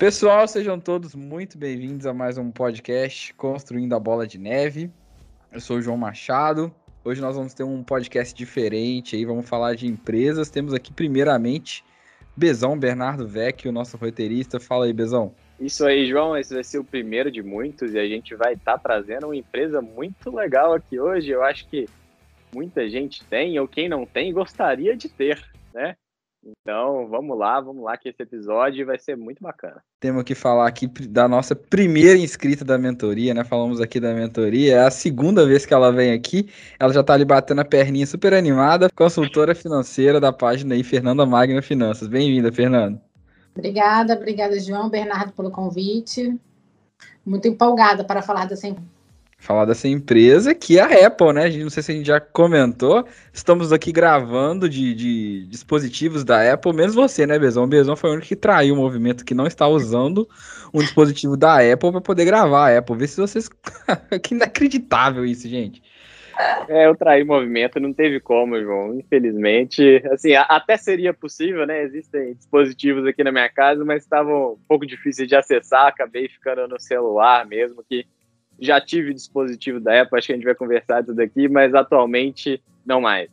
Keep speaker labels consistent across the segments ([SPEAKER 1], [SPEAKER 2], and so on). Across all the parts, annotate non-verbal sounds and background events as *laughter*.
[SPEAKER 1] Pessoal, sejam todos muito bem-vindos a mais um podcast Construindo a Bola de Neve. Eu sou o João Machado. Hoje nós vamos ter um podcast diferente aí, vamos falar de empresas. Temos aqui primeiramente Bezão Bernardo Vecchio, nosso roteirista. Fala aí, Bezão.
[SPEAKER 2] Isso aí, João. Esse vai ser o primeiro de muitos e a gente vai estar tá trazendo uma empresa muito legal aqui hoje. Eu acho que muita gente tem, ou quem não tem, gostaria de ter, né? Então, vamos lá, vamos lá, que esse episódio vai ser muito bacana.
[SPEAKER 1] Temos que falar aqui da nossa primeira inscrita da mentoria, né? Falamos aqui da mentoria, é a segunda vez que ela vem aqui. Ela já tá ali batendo a perninha super animada, consultora financeira da página aí, Fernanda Magna Finanças. Bem-vinda, Fernanda.
[SPEAKER 3] Obrigada, obrigada, João, Bernardo, pelo convite. Muito empolgada para falar dessa
[SPEAKER 1] falar dessa empresa que é a Apple, né? Não sei se a gente já comentou. Estamos aqui gravando de, de dispositivos da Apple, menos você, né, Bezão? O Bezão foi o único que traiu o movimento que não está usando um dispositivo da Apple para poder gravar a Apple. Vê se vocês. *laughs* que inacreditável isso, gente.
[SPEAKER 2] É, eu traí o movimento, não teve como, João. Infelizmente, assim, até seria possível, né? Existem dispositivos aqui na minha casa, mas estavam um pouco difíceis de acessar. Acabei ficando no celular mesmo, que já tive dispositivo da Apple, acho que a gente vai conversar disso daqui, mas atualmente não mais.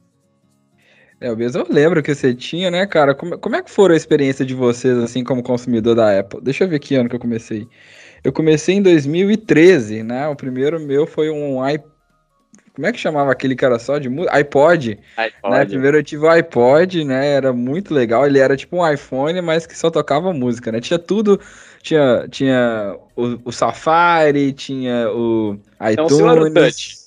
[SPEAKER 1] É, mesmo eu lembro que você tinha, né, cara? Como, como é que foi a experiência de vocês, assim, como consumidor da Apple? Deixa eu ver que ano que eu comecei. Eu comecei em 2013, né? O primeiro meu foi um iPod. Como é que chamava aquele cara só de música? iPod. iPod. Né? Primeiro eu tive o iPod, né? Era muito legal. Ele era tipo um iPhone, mas que só tocava música, né? Tinha tudo tinha, tinha o, o Safari, tinha o iTunes. Então, era o Touch.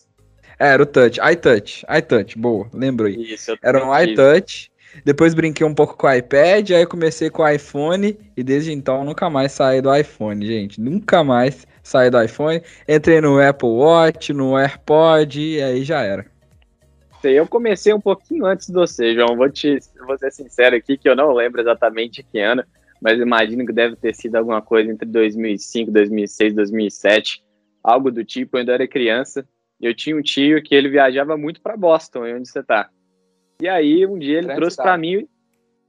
[SPEAKER 1] É, era o Touch, iTouch, iTouch, boa, lembrou aí. Isso, era um iTouch. Depois brinquei um pouco com o iPad, aí comecei com o iPhone e desde então nunca mais saí do iPhone, gente. Nunca mais saí do iPhone. Entrei no Apple Watch, no AirPod e aí já era.
[SPEAKER 2] Eu comecei um pouquinho antes de você, João. Vou, te, vou ser sincero aqui que eu não lembro exatamente que ano mas imagino que deve ter sido alguma coisa entre 2005, 2006, 2007, algo do tipo. Eu ainda era criança. Eu tinha um tio que ele viajava muito para Boston, onde você tá. E aí um dia ele Grande trouxe para mim,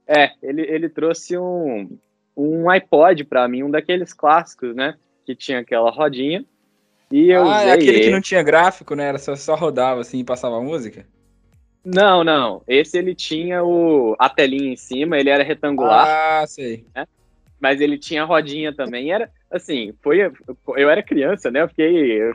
[SPEAKER 2] é, ele, ele trouxe um, um iPod para mim, um daqueles clássicos, né, que tinha aquela rodinha.
[SPEAKER 1] E eu ah, é aquele que não tinha gráfico, né? Era só, só rodava assim e passava música.
[SPEAKER 2] Não, não. Esse ele tinha o, a telinha em cima, ele era retangular.
[SPEAKER 1] Ah, sei.
[SPEAKER 2] Né? Mas ele tinha rodinha também. Era assim, foi. Eu era criança, né? Eu fiquei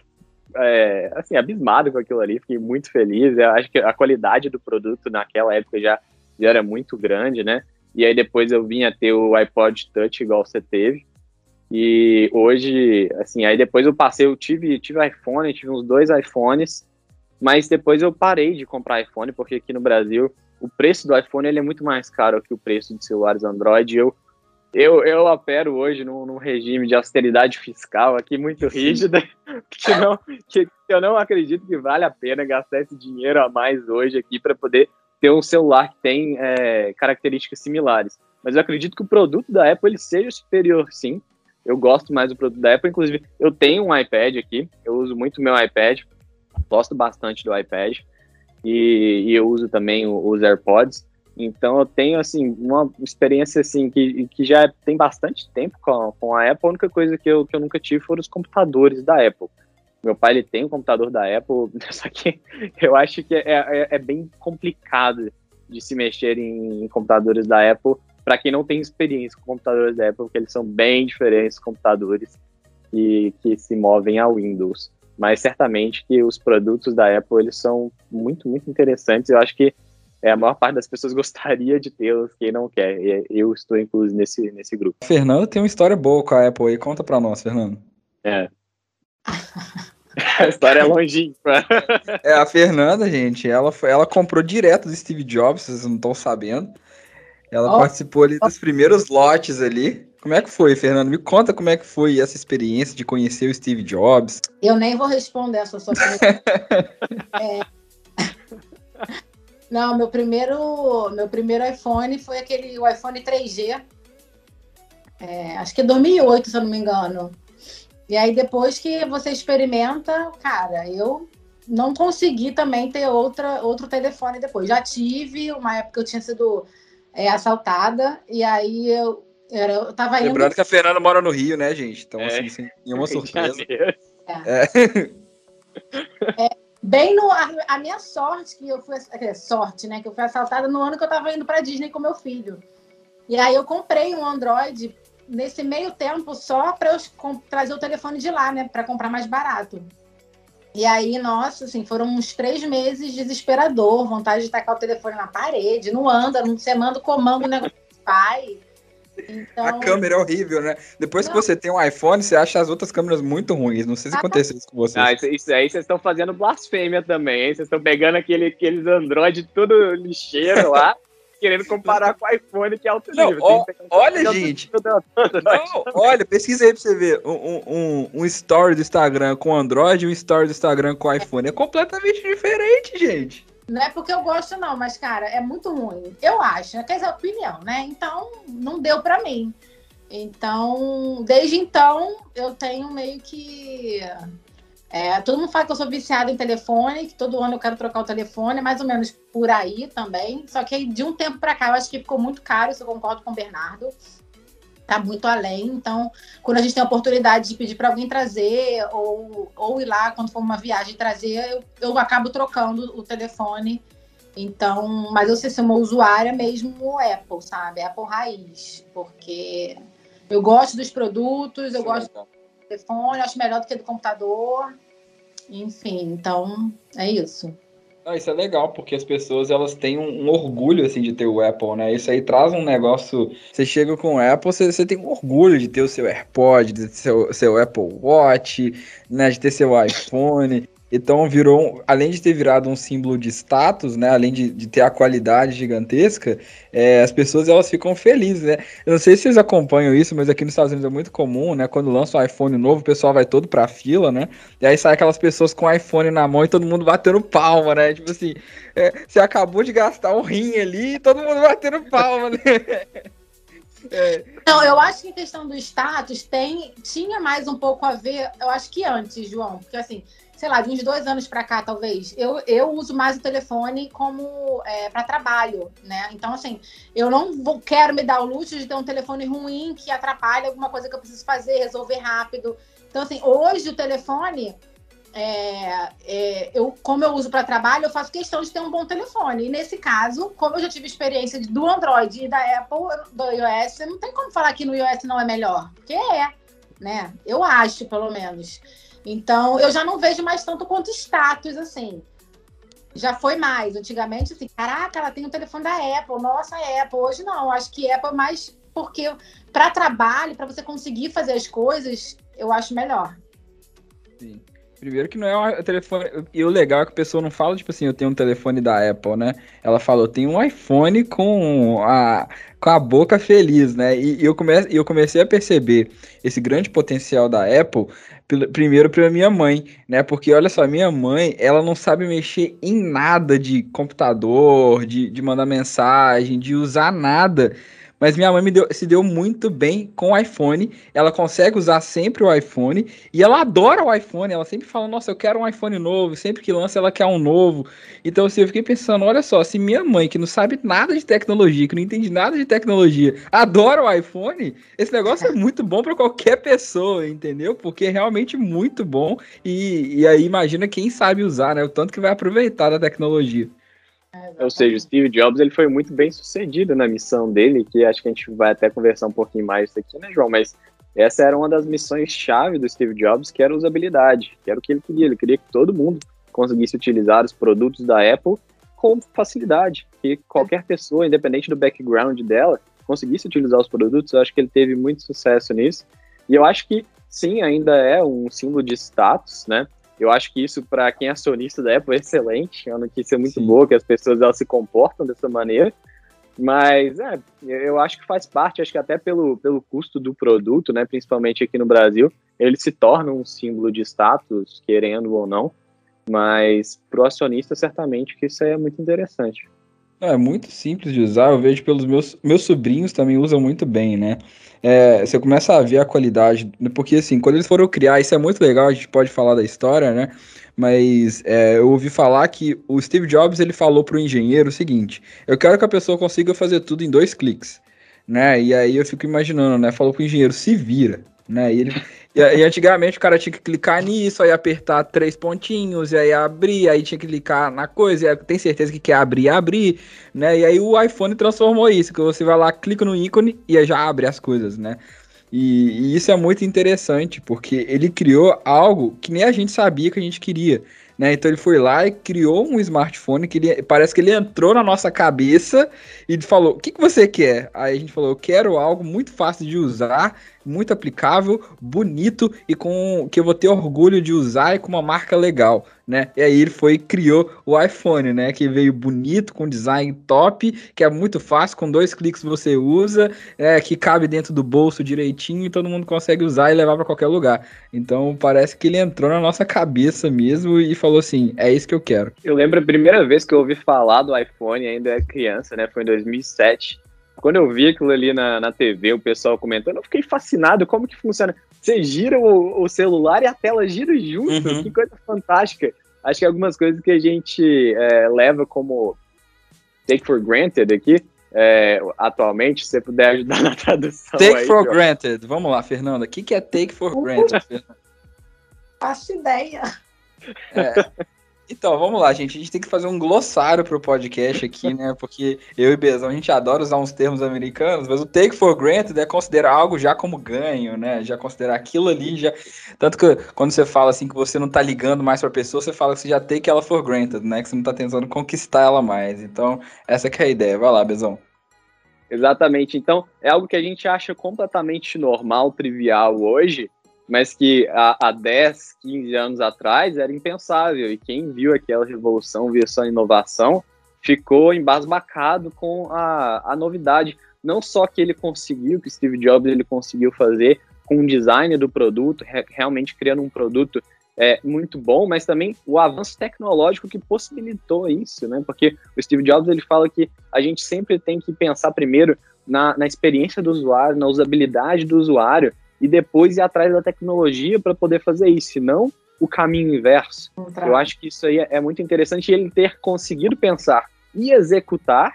[SPEAKER 2] é, assim, abismado com aquilo ali, fiquei muito feliz. Eu acho que a qualidade do produto naquela época já, já era muito grande, né? E aí depois eu vim a ter o iPod Touch igual você teve. E hoje, assim, aí depois eu passei, eu tive, tive iPhone, tive uns dois iPhones. Mas depois eu parei de comprar iPhone, porque aqui no Brasil o preço do iPhone ele é muito mais caro que o preço de celulares Android. Eu, eu, eu opero hoje num, num regime de austeridade fiscal aqui muito rígida, *laughs* que, não, que eu não acredito que vale a pena gastar esse dinheiro a mais hoje aqui para poder ter um celular que tem é, características similares. Mas eu acredito que o produto da Apple ele seja superior, sim. Eu gosto mais do produto da Apple. Inclusive, eu tenho um iPad aqui, eu uso muito meu iPad gosto bastante do iPad e, e eu uso também os AirPods. Então eu tenho assim uma experiência assim que, que já tem bastante tempo com, com a Apple. A única coisa que eu, que eu nunca tive foram os computadores da Apple. Meu pai ele tem um computador da Apple, *laughs* só que eu acho que é, é, é bem complicado de se mexer em, em computadores da Apple para quem não tem experiência com computadores da Apple, porque eles são bem diferentes dos computadores que, que se movem a Windows mas certamente que os produtos da Apple eles são muito, muito interessantes. Eu acho que é, a maior parte das pessoas *laughs* gostaria de tê-los, quem não quer. Eu estou incluso nesse, nesse grupo.
[SPEAKER 1] Fernando tem uma história boa com a Apple aí. Conta para nós, Fernando.
[SPEAKER 2] É. *laughs* a história é longínqua.
[SPEAKER 1] é, a Fernanda, gente, ela, ela comprou direto do Steve Jobs, vocês não estão sabendo. Ela oh. participou ali dos primeiros lotes ali. Como é que foi, Fernando? Me conta como é que foi essa experiência de conhecer o Steve Jobs.
[SPEAKER 3] Eu nem vou responder essa sua pergunta. *laughs* é... *laughs* Não, meu primeiro, meu primeiro iPhone foi aquele o iPhone 3G. É, acho que é 2008, se eu não me engano. E aí depois que você experimenta, cara, eu não consegui também ter outra, outro telefone depois. Já tive, uma época eu tinha sido é, assaltada, e aí eu Era, eu tava
[SPEAKER 1] indo... Lembrando que a Fernanda mora no Rio, né, gente? Então, é. assim, sem nenhuma surpresa. É. *laughs*
[SPEAKER 3] é. Bem no. A, a, minha sorte, que eu fui. É, sorte, né? Que eu fui assaltada no ano que eu tava indo pra Disney com meu filho. E aí eu comprei um Android nesse meio tempo só para eu trazer o telefone de lá, né? Para comprar mais barato. E aí, nossa, assim, foram uns três meses desesperador, vontade de tacar o telefone na parede, não anda, não você manda o comando, o negócio vai.
[SPEAKER 1] Então... A câmera é horrível, né? Depois não. que você tem um iPhone, você acha as outras câmeras muito ruins. Não sei se ah, aconteceu isso com vocês.
[SPEAKER 2] Ah, isso, isso aí vocês estão fazendo blasfêmia também, hein? Vocês estão pegando aquele, aqueles Android tudo lixeiro lá *laughs* querendo comparar com o iPhone, que é alto
[SPEAKER 1] nível. Não, olha, gente. Não, olha, pesquisa aí pra você ver. Um, um, um story do Instagram com Android e um story do Instagram com iPhone. É completamente diferente, gente.
[SPEAKER 3] Não é porque eu gosto, não, mas, cara, é muito ruim. Eu acho, quer dizer, opinião, né? Então, não deu para mim. Então, desde então, eu tenho meio que é, todo mundo fala que eu sou viciada em telefone, que todo ano eu quero trocar o telefone, mais ou menos por aí também. Só que de um tempo para cá eu acho que ficou muito caro, isso eu concordo com o Bernardo. Tá muito além. Então, quando a gente tem a oportunidade de pedir para alguém trazer, ou, ou ir lá quando for uma viagem trazer, eu, eu acabo trocando o telefone. Então, mas eu sei ser uma usuária mesmo Apple, sabe? Apple raiz. Porque eu gosto dos produtos, eu Sim, gosto. Então telefone, acho melhor do que do computador. Enfim, então é isso.
[SPEAKER 1] Ah, isso é legal, porque as pessoas elas têm um, um, orgulho assim de ter o Apple, né? Isso aí traz um negócio. Você chega com o Apple, você, você tem um orgulho de ter o seu AirPod, de ter seu, seu Apple Watch, né? De ter seu iPhone. Então virou, além de ter virado um símbolo de status, né? Além de, de ter a qualidade gigantesca, é, as pessoas elas ficam felizes, né? Eu não sei se vocês acompanham isso, mas aqui nos Estados Unidos é muito comum, né? Quando lança um iPhone novo, o pessoal vai todo pra fila, né? E aí sai aquelas pessoas com o iPhone na mão e todo mundo batendo palma, né? Tipo assim, é, você acabou de gastar um rim ali e todo mundo batendo palma, né? *laughs*
[SPEAKER 3] É. Não, eu acho que a questão do status tem, tinha mais um pouco a ver, eu acho que antes, João, porque assim, sei lá, de uns dois anos para cá, talvez, eu, eu uso mais o telefone como é, para trabalho, né? Então, assim, eu não vou, quero me dar o luxo de ter um telefone ruim que atrapalha alguma coisa que eu preciso fazer, resolver rápido. Então, assim, hoje o telefone, é, é, eu, como eu uso para trabalho, eu faço questão de ter um bom telefone. E nesse caso, como eu já tive experiência do Android e da Apple, do iOS, não tem como falar que no iOS não é melhor, porque é, né? Eu acho, pelo menos. Então, eu já não vejo mais tanto quanto status, assim. Já foi mais. Antigamente, assim, caraca, ela tem o um telefone da Apple, nossa, é Apple. Hoje não, acho que Apple é mais porque para trabalho, para você conseguir fazer as coisas, eu acho melhor.
[SPEAKER 1] Sim. Primeiro que não é um telefone. E o legal é que a pessoa não fala, tipo assim, eu tenho um telefone da Apple, né? Ela falou, eu tenho um iPhone com a, com a boca feliz, né? E, e eu, eu comecei a perceber esse grande potencial da Apple primeiro para minha mãe, né? Porque olha só, minha mãe, ela não sabe mexer em nada de computador, de, de mandar mensagem, de usar nada. Mas minha mãe deu, se deu muito bem com o iPhone. Ela consegue usar sempre o iPhone. E ela adora o iPhone. Ela sempre fala: Nossa, eu quero um iPhone novo. Sempre que lança, ela quer um novo. Então, assim, eu fiquei pensando: Olha só, se minha mãe, que não sabe nada de tecnologia, que não entende nada de tecnologia, adora o iPhone, esse negócio é muito bom para qualquer pessoa, entendeu? Porque é realmente muito bom. E, e aí, imagina quem sabe usar, né? O tanto que vai aproveitar da tecnologia.
[SPEAKER 2] É, Ou seja, o Steve Jobs ele foi muito bem sucedido na missão dele, que acho que a gente vai até conversar um pouquinho mais isso aqui, né, João? Mas essa era uma das missões-chave do Steve Jobs, que era usabilidade, que era o que ele queria. Ele queria que todo mundo conseguisse utilizar os produtos da Apple com facilidade, que qualquer pessoa, independente do background dela, conseguisse utilizar os produtos. Eu acho que ele teve muito sucesso nisso. E eu acho que, sim, ainda é um símbolo de status, né? Eu acho que isso, para quem é acionista da Apple, é excelente. É uma notícia muito Sim. boa que as pessoas elas se comportam dessa maneira. Mas é, eu acho que faz parte, acho que até pelo, pelo custo do produto, né, principalmente aqui no Brasil, ele se torna um símbolo de status, querendo ou não. Mas para o acionista, certamente que isso é muito interessante.
[SPEAKER 1] É muito simples de usar, eu vejo pelos meus, meus sobrinhos também usam muito bem, né? É, você começa a ver a qualidade, porque assim, quando eles foram criar, isso é muito legal, a gente pode falar da história, né? Mas é, eu ouvi falar que o Steve Jobs ele falou para o engenheiro o seguinte: eu quero que a pessoa consiga fazer tudo em dois cliques. né? E aí eu fico imaginando, né? Falou pro engenheiro, se vira, né? E, ele, e, e, antigamente o cara tinha que clicar nisso, aí apertar três pontinhos, e aí abrir, aí tinha que clicar na coisa, e tem certeza que quer abrir, abrir, né? E aí o iPhone transformou isso, que você vai lá, clica no ícone e já abre as coisas, né? E, e isso é muito interessante, porque ele criou algo que nem a gente sabia que a gente queria. Né? Então ele foi lá e criou um smartphone que ele, parece que ele entrou na nossa cabeça e falou: O que, que você quer? Aí a gente falou: Eu quero algo muito fácil de usar muito aplicável, bonito e com que eu vou ter orgulho de usar e com uma marca legal, né? E aí ele foi criou o iPhone, né? Que veio bonito, com design top, que é muito fácil, com dois cliques você usa, é, que cabe dentro do bolso direitinho e todo mundo consegue usar e levar para qualquer lugar. Então parece que ele entrou na nossa cabeça mesmo e falou assim: é isso que eu quero.
[SPEAKER 2] Eu lembro a primeira vez que eu ouvi falar do iPhone, ainda é criança, né? Foi em 2007 quando eu vi aquilo ali na, na TV, o pessoal comentando, eu fiquei fascinado como que funciona. Você gira o, o celular e a tela gira junto, uhum. que coisa fantástica. Acho que algumas coisas que a gente é, leva como take for granted aqui, é, atualmente, se você puder ajudar *laughs* na tradução.
[SPEAKER 1] Take
[SPEAKER 2] aí,
[SPEAKER 1] for granted. Vamos lá, Fernanda. O que, que é take for granted? *laughs*
[SPEAKER 3] Faço ideia.
[SPEAKER 1] É, então, vamos lá, gente. A gente tem que fazer um glossário pro podcast aqui, né? Porque eu e Bezão, a gente adora usar uns termos americanos, mas o take for granted é considerar algo já como ganho, né? Já considerar aquilo ali, já. Tanto que quando você fala assim que você não tá ligando mais pra pessoa, você fala que você já take ela for granted, né? Que você não tá tentando conquistar ela mais. Então, essa que é a ideia. Vai lá, Bezão.
[SPEAKER 2] Exatamente. Então, é algo que a gente acha completamente normal, trivial hoje, mas que há, há 10, 15 anos atrás era impensável. E quem viu aquela revolução, viu essa inovação, ficou embasbacado com a, a novidade. Não só que ele conseguiu, que Steve Jobs ele conseguiu fazer com o design do produto, re, realmente criando um produto é, muito bom, mas também o avanço tecnológico que possibilitou isso, né? Porque o Steve Jobs ele fala que a gente sempre tem que pensar primeiro na, na experiência do usuário, na usabilidade do usuário, e depois ir atrás da tecnologia para poder fazer isso, senão o caminho inverso. Eu acho que isso aí é muito interessante e ele ter conseguido pensar e executar,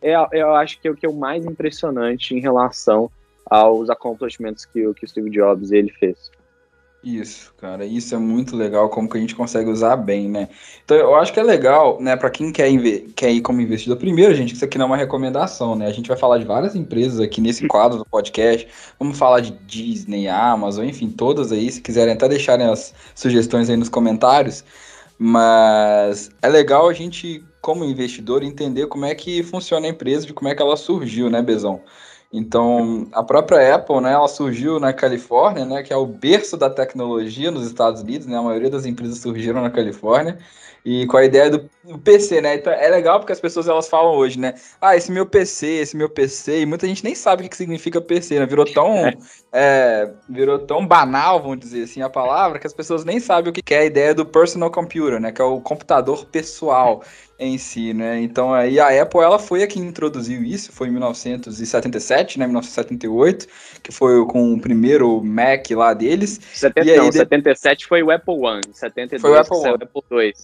[SPEAKER 2] é, eu acho que é o que é o mais impressionante em relação aos accomplishments que, que o Steve Jobs ele fez.
[SPEAKER 1] Isso, cara, isso é muito legal, como que a gente consegue usar bem, né? Então, eu acho que é legal, né, para quem quer, quer ir como investidor. Primeiro, gente, isso aqui não é uma recomendação, né? A gente vai falar de várias empresas aqui nesse quadro do podcast. Vamos falar de Disney, Amazon, enfim, todas aí. Se quiserem até deixarem as sugestões aí nos comentários. Mas é legal a gente, como investidor, entender como é que funciona a empresa, de como é que ela surgiu, né, Bezão? Então, a própria Apple, né, ela surgiu na Califórnia, né, que é o berço da tecnologia nos Estados Unidos, né, a maioria das empresas surgiram na Califórnia, e com a ideia do, PC, né, então é legal porque as pessoas elas falam hoje, né, ah, esse meu PC, esse meu PC, e muita gente nem sabe o que significa PC, né, virou tão, é, virou tão banal, vamos dizer assim, a palavra, que as pessoas nem sabem o que é a ideia do personal computer, né, que é o computador pessoal, em si, né? Então aí a Apple ela foi a que introduziu isso, foi em 1977, né? 1978, que foi com o primeiro Mac lá deles.
[SPEAKER 2] 70, não, de... 77 foi o Apple One, 72 foi o Apple, One. o Apple II.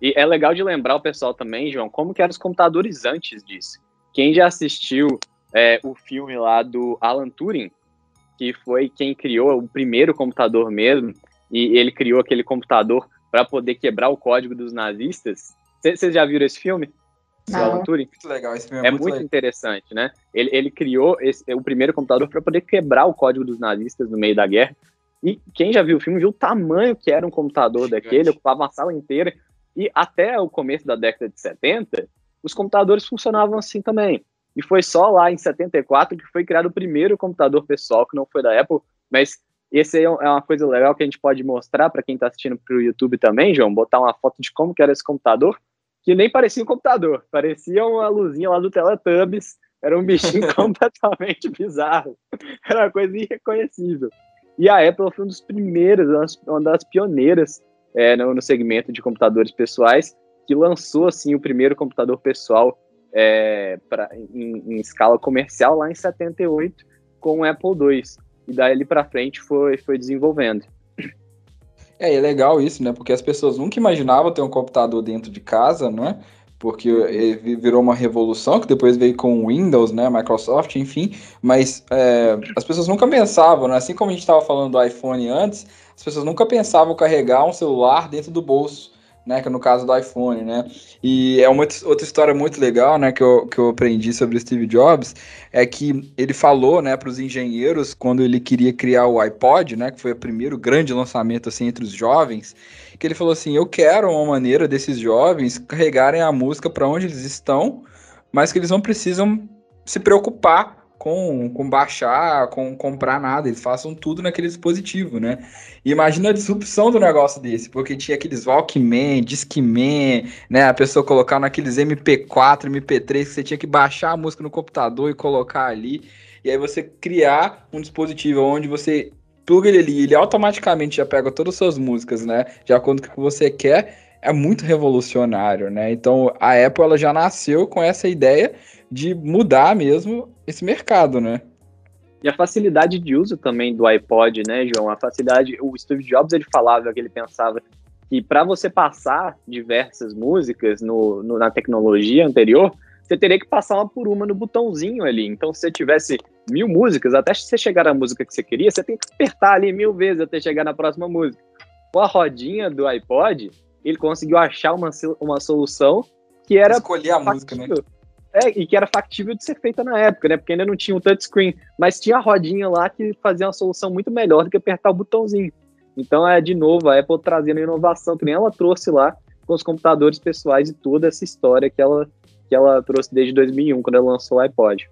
[SPEAKER 2] E é legal de lembrar o pessoal também, João, como que eram os computadores antes disso. Quem já assistiu é, o filme lá do Alan Turing, que foi quem criou o primeiro computador mesmo, e ele criou aquele computador para poder quebrar o código dos nazistas, vocês já viram esse filme?
[SPEAKER 3] Não.
[SPEAKER 1] Muito legal, esse filme
[SPEAKER 2] é, é muito, muito interessante, né? Ele, ele criou esse, o primeiro computador para poder quebrar o código dos nazistas no meio da guerra. E quem já viu o filme viu o tamanho que era um computador daquele, ocupava a sala inteira. E até o começo da década de 70, os computadores funcionavam assim também. E foi só lá em 74 que foi criado o primeiro computador pessoal, que não foi da Apple, mas esse aí é, é uma coisa legal que a gente pode mostrar para quem está assistindo para o YouTube também, João, botar uma foto de como que era esse computador que nem parecia um computador, parecia uma luzinha lá do Teletubbies, era um bichinho *laughs* completamente bizarro, era uma coisa irreconhecível. E a Apple foi um dos primeiros, uma das pioneiras é, no, no, segmento de computadores pessoais, que lançou assim o primeiro computador pessoal é, pra, em, em, escala comercial lá em 78 com o Apple II. E daí para frente foi, foi desenvolvendo.
[SPEAKER 1] É, é legal isso, né? Porque as pessoas nunca imaginavam ter um computador dentro de casa, não é? porque virou uma revolução que depois veio com o Windows, né, Microsoft, enfim, mas é, as pessoas nunca pensavam, né, assim como a gente estava falando do iPhone antes, as pessoas nunca pensavam carregar um celular dentro do bolso, né, que é no caso do iPhone, né, e é uma outra história muito legal, né, que eu, que eu aprendi sobre Steve Jobs, é que ele falou, né, para os engenheiros, quando ele queria criar o iPod, né, que foi o primeiro grande lançamento, assim, entre os jovens, que ele falou assim: eu quero uma maneira desses jovens carregarem a música para onde eles estão, mas que eles não precisam se preocupar com, com baixar, com comprar nada, eles façam tudo naquele dispositivo, né? E imagina a disrupção do negócio desse, porque tinha aqueles Walkman, Discman, né? A pessoa colocar naqueles MP4, MP3, que você tinha que baixar a música no computador e colocar ali. E aí você criar um dispositivo onde você pluga ele ali, ele automaticamente já pega todas as suas músicas, né? De acordo com o que você quer, é muito revolucionário, né? Então a Apple ela já nasceu com essa ideia de mudar mesmo esse mercado, né?
[SPEAKER 2] E a facilidade de uso também do iPod, né, João? A facilidade, o Steve Jobs ele falava que ele pensava que para você passar diversas músicas no, no, na tecnologia anterior, você teria que passar uma por uma no botãozinho ali. Então, se você tivesse mil músicas, até você chegar na música que você queria, você tem que apertar ali mil vezes até chegar na próxima música. Com a rodinha do iPod, ele conseguiu achar uma, uma solução que era.
[SPEAKER 1] Escolher a música, né?
[SPEAKER 2] É, e que era factível de ser feita na época, né? Porque ainda não tinha um touchscreen, mas tinha a rodinha lá que fazia uma solução muito melhor do que apertar o botãozinho. Então é de novo a Apple trazendo inovação, que nem ela trouxe lá com os computadores pessoais e toda essa história que ela que ela trouxe desde 2001, quando ela lançou o iPod.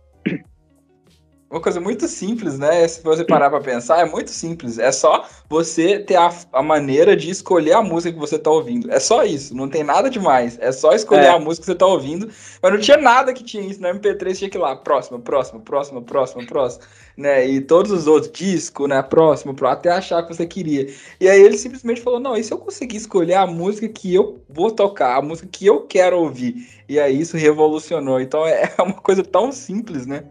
[SPEAKER 1] Uma coisa muito simples, né? Se você parar para pensar, é muito simples. É só você ter a, a, maneira de escolher a música que você tá ouvindo. É só isso, não tem nada demais. É só escolher é. a música que você tá ouvindo. Mas não tinha nada que tinha isso. No MP3 tinha que ir lá, próximo, próximo, próximo, próximo, próximo. Né? E todos os outros, disco, né? Próximo, próximo, até achar que você queria. E aí ele simplesmente falou: não, e se eu conseguir escolher a música que eu vou tocar, a música que eu quero ouvir? E aí isso revolucionou. Então é *laughs* uma coisa tão simples, né?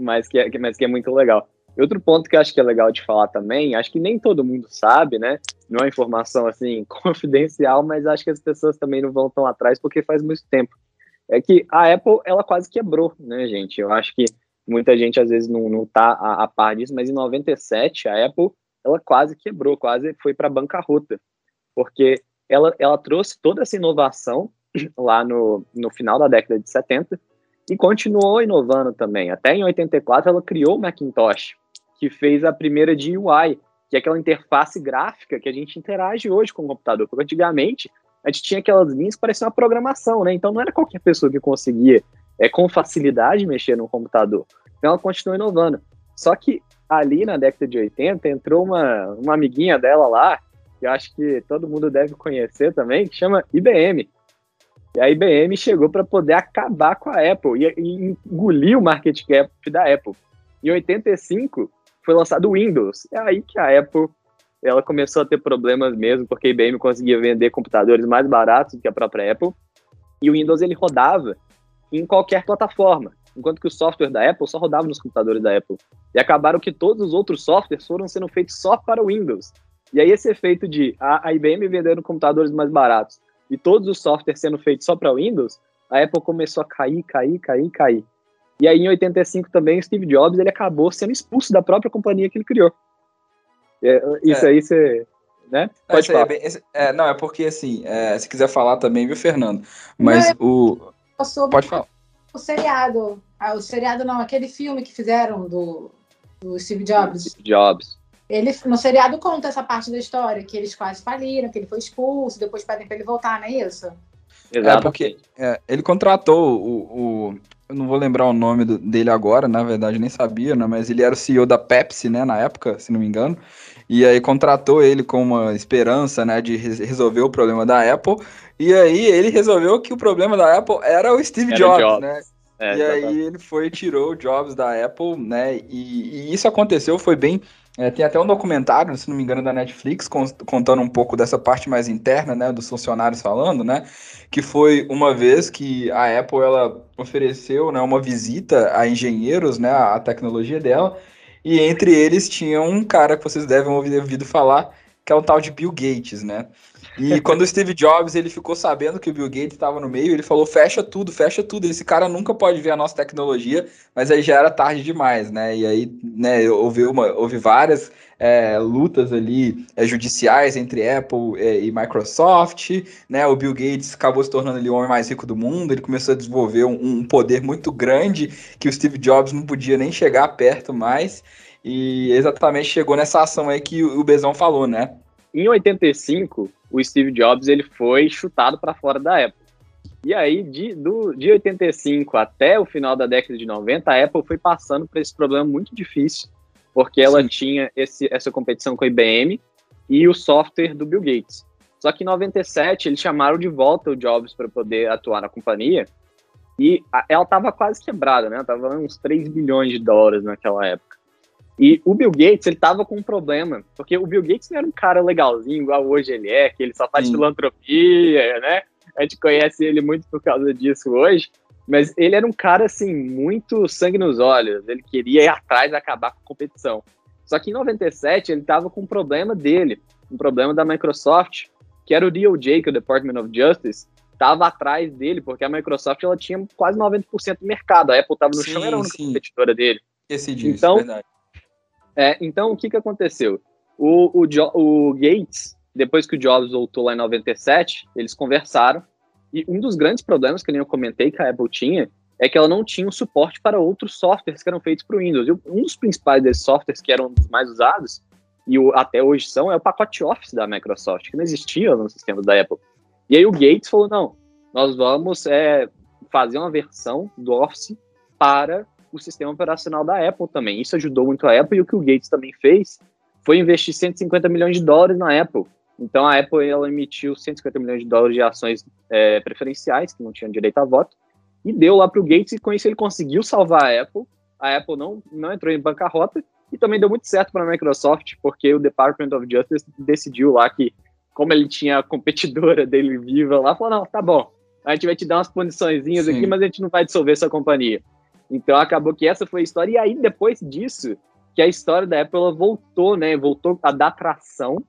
[SPEAKER 2] Mas que, é, mas que é muito legal. Outro ponto que eu acho que é legal de falar também, acho que nem todo mundo sabe, né? Não é informação assim *laughs* confidencial, mas acho que as pessoas também não vão tão atrás porque faz muito tempo. É que a Apple, ela quase quebrou, né, gente? Eu acho que muita gente às vezes não, não tá a, a par disso, mas em 97 a Apple, ela quase quebrou, quase foi para bancarrota, porque ela, ela trouxe toda essa inovação *clears throat* lá no, no final da década de 70 e continuou inovando também. Até em 84 ela criou o Macintosh, que fez a primeira GUI, que é aquela interface gráfica que a gente interage hoje com o computador. Porque antigamente a gente tinha aquelas linhas que pareciam uma programação, né? Então não era qualquer pessoa que conseguia é, com facilidade mexer no computador. Então ela continuou inovando. Só que ali na década de 80 entrou uma, uma amiguinha dela lá, que eu acho que todo mundo deve conhecer também, que chama IBM. E a IBM chegou para poder acabar com a Apple e, e engolir o market cap da Apple. Em 85 foi lançado o Windows. É aí que a Apple ela começou a ter problemas mesmo, porque a IBM conseguia vender computadores mais baratos do que a própria Apple. E o Windows ele rodava em qualquer plataforma, enquanto que o software da Apple só rodava nos computadores da Apple. E acabaram que todos os outros softwares foram sendo feitos só para o Windows. E aí esse efeito de a, IBM vendendo computadores mais baratos e todos os softwares sendo feitos só para Windows, a Apple começou a cair, cair, cair, cair. E aí em 85 também o Steve Jobs ele acabou sendo expulso da própria companhia que ele criou. É, isso é. aí você, né?
[SPEAKER 1] Pode falar. É bem, é, não, é porque assim, é, se quiser falar também, viu, Fernando? Mas o pode falar.
[SPEAKER 3] O seriado, ah, o seriado não, aquele filme que fizeram do, do Steve Jobs.
[SPEAKER 2] Steve Jobs.
[SPEAKER 3] Ele, no seriado conta essa parte da história, que eles quase faliram, que ele foi expulso, depois pedem para ele voltar, não é isso?
[SPEAKER 1] Exato. É porque é, ele contratou o, o, Eu não vou lembrar o nome do, dele agora, na verdade nem sabia, né? Mas ele era o CEO da Pepsi, né? Na época, se não me engano. E aí contratou ele com uma esperança, né? De resolver o problema da Apple. E aí ele resolveu que o problema da Apple era o Steve Jobs, Jobs, né? É, e aí ele foi e tirou o Jobs da Apple, né? E, e isso aconteceu, foi bem é, tem até um documentário, se não me engano, da Netflix, contando um pouco dessa parte mais interna, né, dos funcionários falando, né, que foi uma vez que a Apple, ela ofereceu, né, uma visita a engenheiros, né, a tecnologia dela, e entre eles tinha um cara que vocês devem ouvir ouvido falar, que é o tal de Bill Gates, né? E quando o Steve Jobs ele ficou sabendo que o Bill Gates estava no meio, ele falou: fecha tudo, fecha tudo. Esse cara nunca pode ver a nossa tecnologia, mas aí já era tarde demais, né? E aí, né, houve, uma, houve várias é, lutas ali é, judiciais entre Apple é, e Microsoft, né? O Bill Gates acabou se tornando ali o homem mais rico do mundo, ele começou a desenvolver um, um poder muito grande que o Steve Jobs não podia nem chegar perto mais. E exatamente chegou nessa ação aí que o Bezão falou, né?
[SPEAKER 2] Em 85, o Steve Jobs ele foi chutado para fora da Apple. E aí, de, do, de 85 até o final da década de 90, a Apple foi passando por esse problema muito difícil, porque ela Sim. tinha esse, essa competição com a IBM e o software do Bill Gates. Só que em 97 eles chamaram de volta o Jobs para poder atuar na companhia e a, ela estava quase quebrada, né? Tava uns 3 bilhões de dólares naquela época. E o Bill Gates, ele tava com um problema, porque o Bill Gates não era um cara legalzinho, igual hoje ele é, que ele só faz Sim. filantropia, né? A gente conhece ele muito por causa disso hoje, mas ele era um cara, assim, muito sangue nos olhos, ele queria ir atrás e acabar com a competição. Só que em 97 ele tava com um problema dele, um problema da Microsoft, que era o DOJ, que é o Department of Justice, estava atrás dele, porque a Microsoft ela tinha quase 90% do mercado, a Apple estava no sim, chão, era a única sim. competidora dele.
[SPEAKER 1] Esse disso, então, verdade.
[SPEAKER 2] É, então, o que, que aconteceu? O, o, o Gates, depois que o Jobs voltou lá em 97, eles conversaram, e um dos grandes problemas que eu comentei que a Apple tinha é que ela não tinha o suporte para outros softwares que eram feitos para o Windows. E um dos principais desses softwares que eram os mais usados, e o, até hoje são, é o pacote Office da Microsoft, que não existia no sistema da Apple. E aí o Gates falou, não, nós vamos é, fazer uma versão do Office para o sistema operacional da Apple também. Isso ajudou muito a Apple e o que o Gates também fez foi investir 150 milhões de dólares na Apple. Então a Apple ela emitiu 150 milhões de dólares de ações é, preferenciais, que não tinham direito a voto, e deu lá para o Gates, e com isso ele conseguiu salvar a Apple. A Apple não, não entrou em bancarrota, e também deu muito certo para a Microsoft, porque o Department of Justice decidiu lá que, como ele tinha a competidora dele viva lá, falou: não, tá bom, a gente vai te dar umas punições aqui, mas a gente não vai dissolver sua companhia. Então acabou que essa foi a história. E aí, depois disso, que a história da Apple voltou, né? Voltou a dar tração.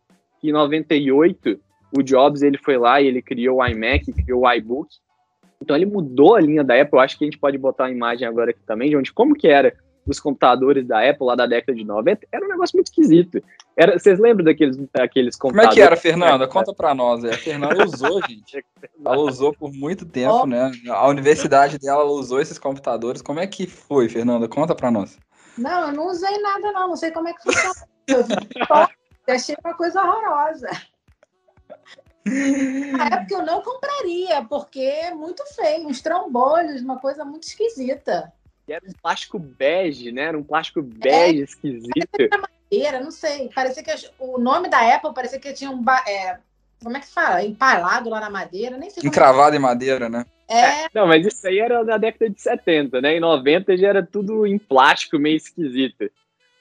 [SPEAKER 2] Em 98, o Jobs ele foi lá e ele criou o iMac, criou o iBook. Então ele mudou a linha da Apple. Acho que a gente pode botar a imagem agora aqui também, de onde como que era os computadores da Apple lá da década de 90. Era um negócio muito esquisito. Era, vocês lembram daqueles, daqueles computadores?
[SPEAKER 1] Como é que era, Fernanda? Conta pra nós. A Fernanda usou, gente. Ela usou por muito tempo, oh. né? A universidade dela usou esses computadores. Como é que foi, Fernanda? Conta pra nós.
[SPEAKER 3] Não, eu não usei nada, não. Não sei como é que funciona. Eu achei uma coisa horrorosa. Na época eu não compraria, porque é muito feio, uns trombolhos, uma coisa muito esquisita.
[SPEAKER 2] Era um plástico bege, né? Era um plástico bege é, esquisito
[SPEAKER 3] madeira, não sei. Parecia que o nome da Apple parecia que tinha um. É, como é que se fala? Empalado lá na madeira, nem sei.
[SPEAKER 1] Encravado é. em madeira, né?
[SPEAKER 3] É.
[SPEAKER 2] Não, mas isso aí era na década de 70, né? Em 90 já era tudo em plástico, meio esquisito.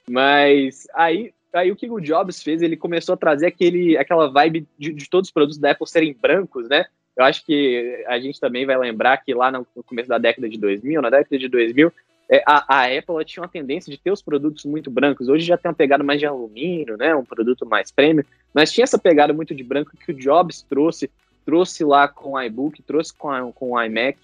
[SPEAKER 2] Mas aí, aí o que o Jobs fez, ele começou a trazer aquele, aquela vibe de, de todos os produtos da Apple serem brancos, né? Eu acho que a gente também vai lembrar que lá no começo da década de 2000, na década de 2000, é, a, a, Apple tinha uma tendência de ter os produtos muito brancos. Hoje já tem uma pegada mais de alumínio, né? Um produto mais premium. Mas tinha essa pegada muito de branco que o Jobs trouxe. Trouxe lá com o iBook, trouxe com, a, com o iMac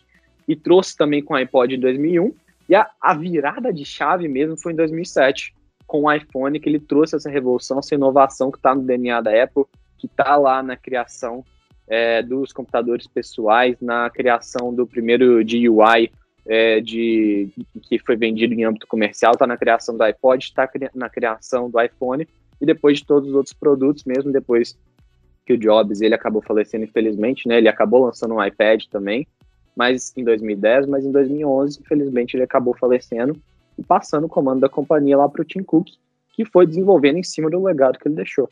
[SPEAKER 2] e trouxe também com o iPod em 2001. E a, a virada de chave mesmo foi em 2007, com o iPhone, que ele trouxe essa revolução, essa inovação que está no DNA da Apple, que está lá na criação é, dos computadores pessoais, na criação do primeiro GUI é, de, que foi vendido em âmbito comercial, está na criação do iPod, está na criação do iPhone, e depois de todos os outros produtos, mesmo depois que o Jobs ele acabou falecendo, infelizmente, né? Ele acabou lançando um iPad também, mas em 2010, mas em 2011, infelizmente, ele acabou falecendo e passando o comando da companhia lá para o Tim Cook, que foi desenvolvendo em cima do legado que ele deixou.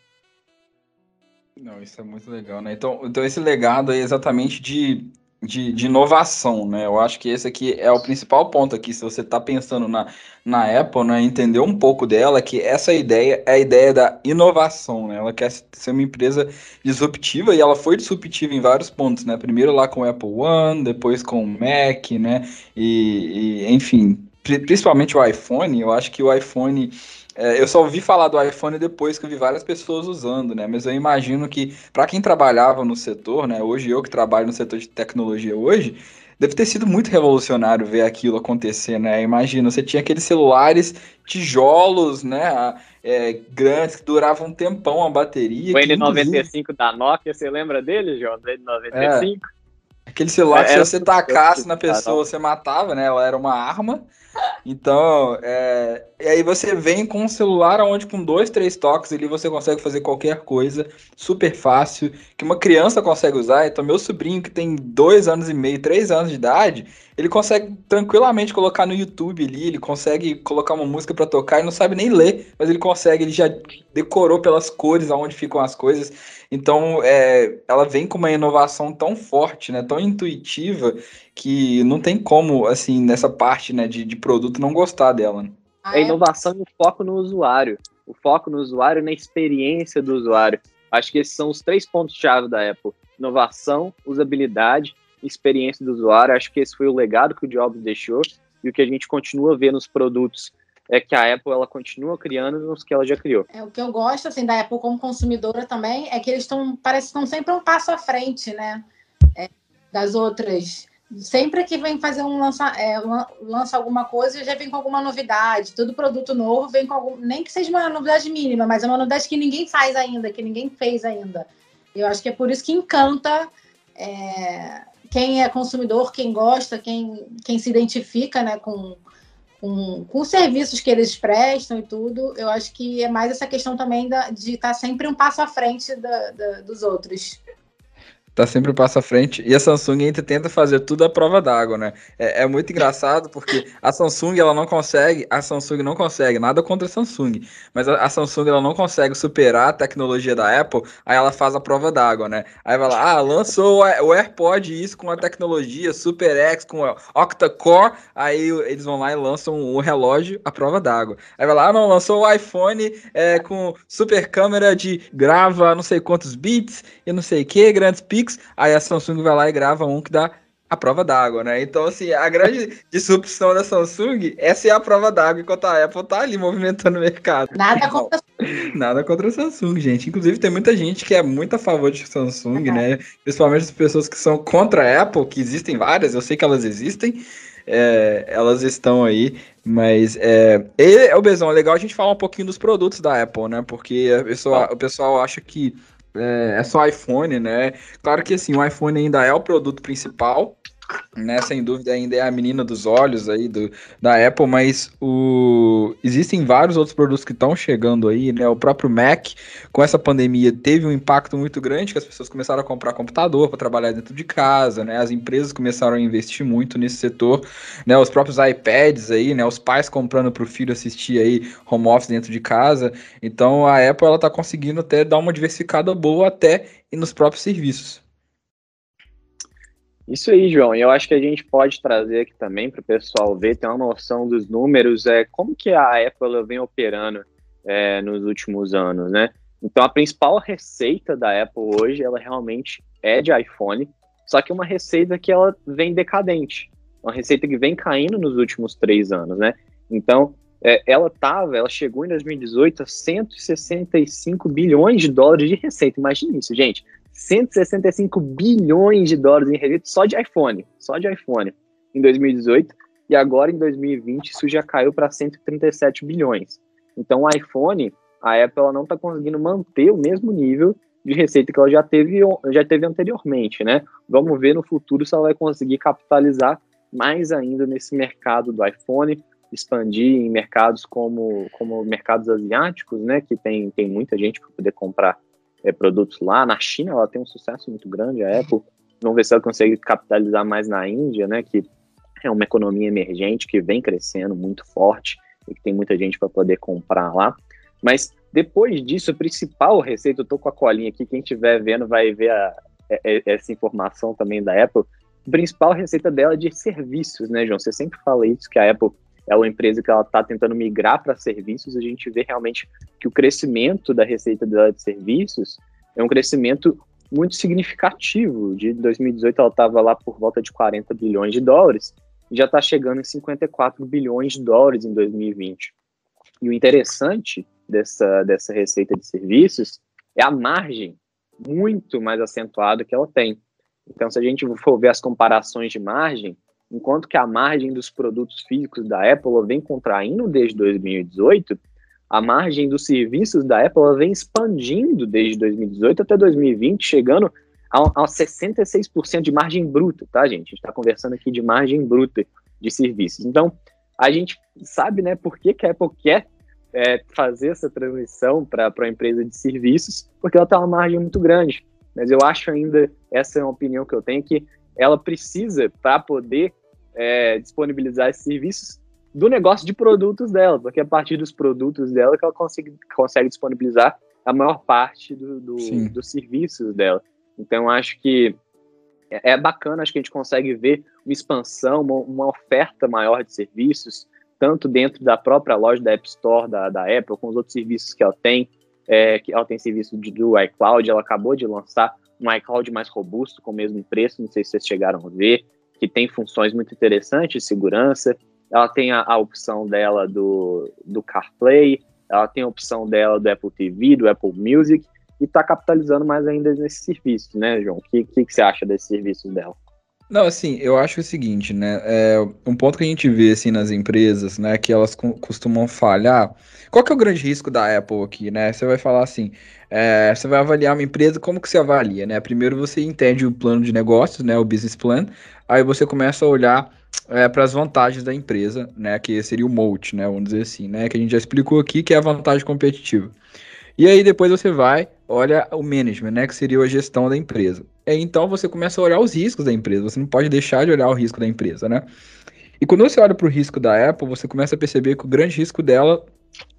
[SPEAKER 1] Não, isso é muito legal, né? Então, então esse legado é exatamente de de, de, inovação, né? Eu acho que esse aqui é o principal ponto aqui, se você está pensando na, na Apple, né? Entender um pouco dela, que essa ideia é a ideia da inovação, né? Ela quer ser uma empresa disruptiva e ela foi disruptiva em vários pontos, né? Primeiro lá com o Apple One, depois com o Mac, né? E, e enfim, principalmente o iPhone, eu acho que o iPhone. É, eu só ouvi falar do iPhone depois que eu vi várias pessoas usando, né? Mas eu imagino que, para quem trabalhava no setor, né? Hoje eu que trabalho no setor de tecnologia hoje, deve ter sido muito revolucionário ver aquilo acontecer, né? Imagina, você tinha aqueles celulares tijolos, né? É, grandes, que duravam um tempão a bateria.
[SPEAKER 2] O N95 da Nokia, você lembra dele, João? Do N95? É.
[SPEAKER 1] Aquele celular que se você tacasse na pessoa, você matava, né? Ela era uma arma. Então, é... e aí você vem com um celular onde com dois, três toques ali você consegue fazer qualquer coisa, super fácil, que uma criança consegue usar. Então, meu sobrinho que tem dois anos e meio, três anos de idade, ele consegue tranquilamente colocar no YouTube ali, ele consegue colocar uma música para tocar, ele não sabe nem ler, mas ele consegue, ele já decorou pelas cores aonde ficam as coisas. Então, é, ela vem com uma inovação tão forte, né, tão intuitiva, que não tem como, assim, nessa parte né, de, de produto não gostar dela. Né?
[SPEAKER 2] É inovação e o foco no usuário. O foco no usuário na experiência do usuário. Acho que esses são os três pontos-chave da Apple. Inovação, usabilidade experiência do usuário. Acho que esse foi o legado que o Jobs deixou e o que a gente continua vendo nos produtos é que a Apple ela continua criando nos que ela já criou.
[SPEAKER 3] É o que eu gosto assim da Apple como consumidora também é que eles estão parece que estão sempre um passo à frente, né, é, das outras. Sempre que vem fazer um lança, é, lança alguma coisa, já vem com alguma novidade. Todo produto novo vem com algum, nem que seja uma novidade mínima, mas é uma novidade que ninguém faz ainda, que ninguém fez ainda. Eu acho que é por isso que encanta é, quem é consumidor, quem gosta, quem, quem se identifica né, com, com, com os serviços que eles prestam e tudo, eu acho que é mais essa questão também da, de estar sempre um passo à frente da, da, dos outros
[SPEAKER 1] tá sempre um passo à frente. E a Samsung ainda tenta fazer tudo à prova d'água, né? É, é, muito engraçado porque a Samsung ela não consegue, a Samsung não consegue, nada contra a Samsung, mas a, a Samsung ela não consegue superar a tecnologia da Apple, aí ela faz a prova d'água, né? Aí vai lá, ah, lançou o, AirPod isso com a tecnologia Super X, com octa-core, aí eles vão lá e lançam o relógio à prova d'água. Aí vai lá, ah, não, lançou o iPhone é, com super câmera de grava não sei quantos bits e não sei o que, grandes pixels, aí a Samsung vai lá e grava um que dá a prova d'água, né? Então, assim, a grande disrupção da Samsung, essa é a prova d'água, enquanto a Apple tá ali movimentando o mercado.
[SPEAKER 3] Nada contra
[SPEAKER 1] Nada contra a Samsung, gente. Inclusive, tem muita gente que é muito a favor de Samsung, né? Principalmente as pessoas que são contra a Apple, que existem várias, eu sei que elas existem. É, elas estão aí, mas é, o Bezão, é legal a gente falar um pouquinho dos produtos da Apple, né? Porque a pessoa, o pessoal acha que é, é só iPhone, né? Claro que assim, o iPhone ainda é o produto principal, né, sem dúvida ainda é a menina dos olhos aí do, da Apple, mas o, existem vários outros produtos que estão chegando aí, né, o próprio Mac, com essa pandemia, teve um impacto muito grande, que as pessoas começaram a comprar computador para trabalhar dentro de casa, né, as empresas começaram a investir muito nesse setor, né, os próprios iPads aí, né, os pais comprando para o filho assistir aí home office dentro de casa, então a Apple, ela tá conseguindo até dar uma diversificada boa até nos próprios serviços.
[SPEAKER 2] Isso aí, João. E eu acho que a gente pode trazer aqui também para o pessoal ver, ter uma noção dos números, é como que a Apple vem operando é, nos últimos anos, né? Então, a principal receita da Apple hoje, ela realmente é de iPhone, só que uma receita que ela vem decadente, uma receita que vem caindo nos últimos três anos, né? Então, é, ela tava, ela chegou em 2018 a 165 bilhões de dólares de receita. Imagina isso, gente. 165 bilhões de dólares em receita só de iPhone, só de iPhone, em 2018. E agora, em 2020, isso já caiu para 137 bilhões. Então, o iPhone, a Apple ela não está conseguindo manter o mesmo nível de receita que ela já teve, já teve anteriormente, né? Vamos ver no futuro se ela vai conseguir capitalizar mais ainda nesse mercado do iPhone, expandir em mercados como, como mercados asiáticos, né? Que tem, tem muita gente para poder comprar é, produtos lá. Na China ela tem um sucesso muito grande, a Apple. Vamos ver se ela consegue capitalizar mais na Índia, né? Que é uma economia emergente que vem crescendo muito forte e que tem muita gente para poder comprar lá. Mas depois disso, a principal receita, eu tô com a colinha aqui, quem estiver vendo vai ver a, a, é, é, essa informação também da Apple. A principal receita dela é de serviços, né, João? Você sempre fala isso, que a Apple é uma empresa que ela está tentando migrar para serviços, a gente vê realmente que o crescimento da receita dela de serviços é um crescimento muito significativo. De 2018 ela estava lá por volta de 40 bilhões de dólares e já está chegando em 54 bilhões de dólares em 2020. E o interessante dessa, dessa receita de serviços é a margem muito mais acentuada que ela tem. Então, se a gente for ver as comparações de margem, enquanto que a margem dos produtos físicos da Apple vem contraindo desde 2018, a margem dos serviços da Apple vem expandindo desde 2018 até 2020, chegando a, a 66% de margem bruta, tá, gente? A gente está conversando aqui de margem bruta de serviços. Então, a gente sabe, né, por que, que a Apple quer é, fazer essa transição para a empresa de serviços, porque ela tem uma margem muito grande. Mas eu acho ainda, essa é uma opinião que eu tenho, que ela precisa, para poder é, disponibilizar esses serviços, do negócio de produtos dela, porque é a partir dos produtos dela que ela consegue, consegue disponibilizar a maior parte do, do, dos serviços dela. Então, acho que é, é bacana, acho que a gente consegue ver uma expansão, uma, uma oferta maior de serviços, tanto dentro da própria loja da App Store da, da Apple, com os outros serviços que ela tem, é, que ela tem serviço de, do iCloud, ela acabou de lançar um iCloud mais robusto, com o mesmo preço, não sei se vocês chegaram a ver, que tem funções muito interessantes de segurança, ela tem a, a opção dela do, do CarPlay, ela tem a opção dela do Apple TV, do Apple Music, e está capitalizando mais ainda nesse serviço, né, João? O que, que, que você acha desses serviços dela?
[SPEAKER 1] Não, assim, eu acho o seguinte, né? É, um ponto que a gente vê assim nas empresas, né, que elas costumam falhar. Qual que é o grande risco da Apple aqui, né? Você vai falar assim, é, você vai avaliar uma empresa, como que você avalia, né? Primeiro você entende o plano de negócios, né, o business plan, aí você começa a olhar é, para as vantagens da empresa, né, que seria o moat, né, vamos dizer assim, né, que a gente já explicou aqui, que é a vantagem competitiva. E aí depois você vai, olha o management, né, que seria a gestão da empresa. Então você começa a olhar os riscos da empresa, você não pode deixar de olhar o risco da empresa, né? E quando você olha para o risco da Apple, você começa a perceber que o grande risco dela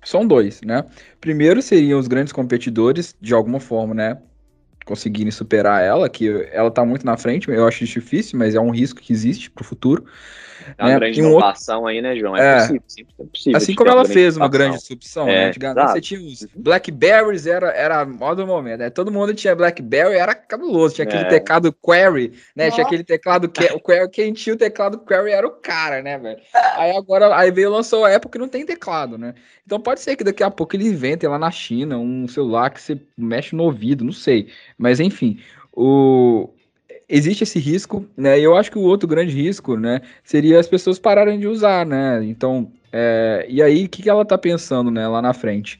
[SPEAKER 1] são dois, né? Primeiro seriam os grandes competidores, de alguma forma, né? Conseguirem superar ela, que ela está muito na frente, eu acho difícil, mas é um risco que existe para o futuro.
[SPEAKER 2] É uma né? grande inovação outro... aí, né, João?
[SPEAKER 1] É, é possível, é possível. Assim como ela fez uma grande disrupção, né? é, né? Antigamente você tinha os. Blackberries, era, era a moda do momento, né? Todo mundo tinha Blackberry, era cabuloso. Tinha aquele é. teclado Query, né? Tinha aquele teclado que o Query, quem tinha o teclado Query era o cara, né, velho? Aí agora, aí veio lançou a época que não tem teclado, né? Então pode ser que daqui a pouco eles inventem lá na China um celular que você mexe no ouvido, não sei. Mas enfim, o, existe esse risco, né? E eu acho que o outro grande risco, né, seria as pessoas pararem de usar, né? Então, é, e aí, o que, que ela tá pensando, né, lá na frente?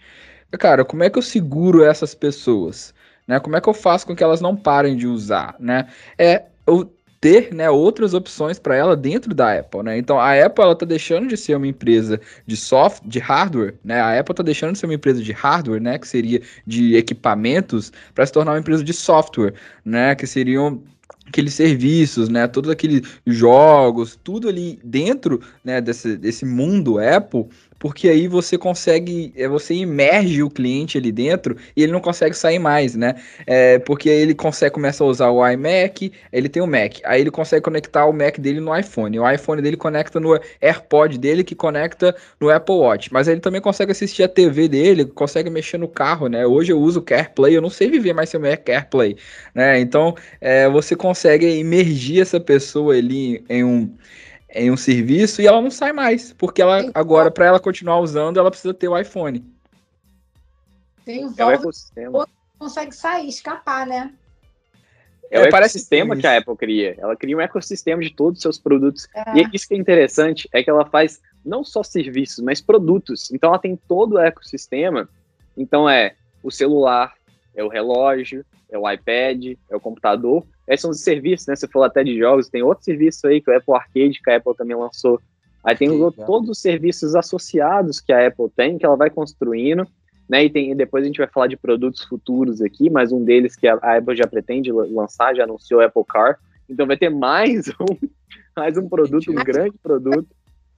[SPEAKER 1] Cara, como é que eu seguro essas pessoas? Né? Como é que eu faço com que elas não parem de usar, né? É eu ter, né, outras opções para ela dentro da Apple, né? Então a Apple ela tá deixando de ser uma empresa de software, de hardware, né? A Apple tá deixando de ser uma empresa de hardware, né, que seria de equipamentos, para se tornar uma empresa de software, né, que seriam aqueles serviços, né, todos aqueles jogos, tudo ali dentro, né, desse, desse mundo Apple, porque aí você consegue, é, você imerge o cliente ali dentro e ele não consegue sair mais, né? É, porque ele consegue começa a usar o iMac, ele tem o Mac, aí ele consegue conectar o Mac dele no iPhone, o iPhone dele conecta no AirPod dele que conecta no Apple Watch, mas ele também consegue assistir a TV dele, consegue mexer no carro, né? Hoje eu uso o CarPlay, eu não sei viver mais sem o CarPlay, né? Então é, você consegue imergir essa pessoa ali em um em um serviço e ela não sai mais, porque ela Tem agora para ela continuar usando, ela precisa ter o iPhone.
[SPEAKER 3] Tem o é o ecossistema. consegue sair, escapar, né?
[SPEAKER 2] É, é o ecossistema que a Apple cria. Ela cria um ecossistema de todos os seus produtos. É. E isso que é interessante é que ela faz não só serviços, mas produtos. Então ela tem todo o ecossistema. Então é o celular, é o relógio, é o iPad, é o computador. Esses são os serviços, né? Você falou até de jogos, tem outro serviço aí que é o Apple Arcade, que a Apple também lançou. Aí tem os, todos os serviços associados que a Apple tem, que ela vai construindo, né? E tem, depois a gente vai falar de produtos futuros aqui, mas um deles que a, a Apple já pretende lançar, já anunciou o Apple Car. Então vai ter mais *laughs* um, mais um produto, um grande produto.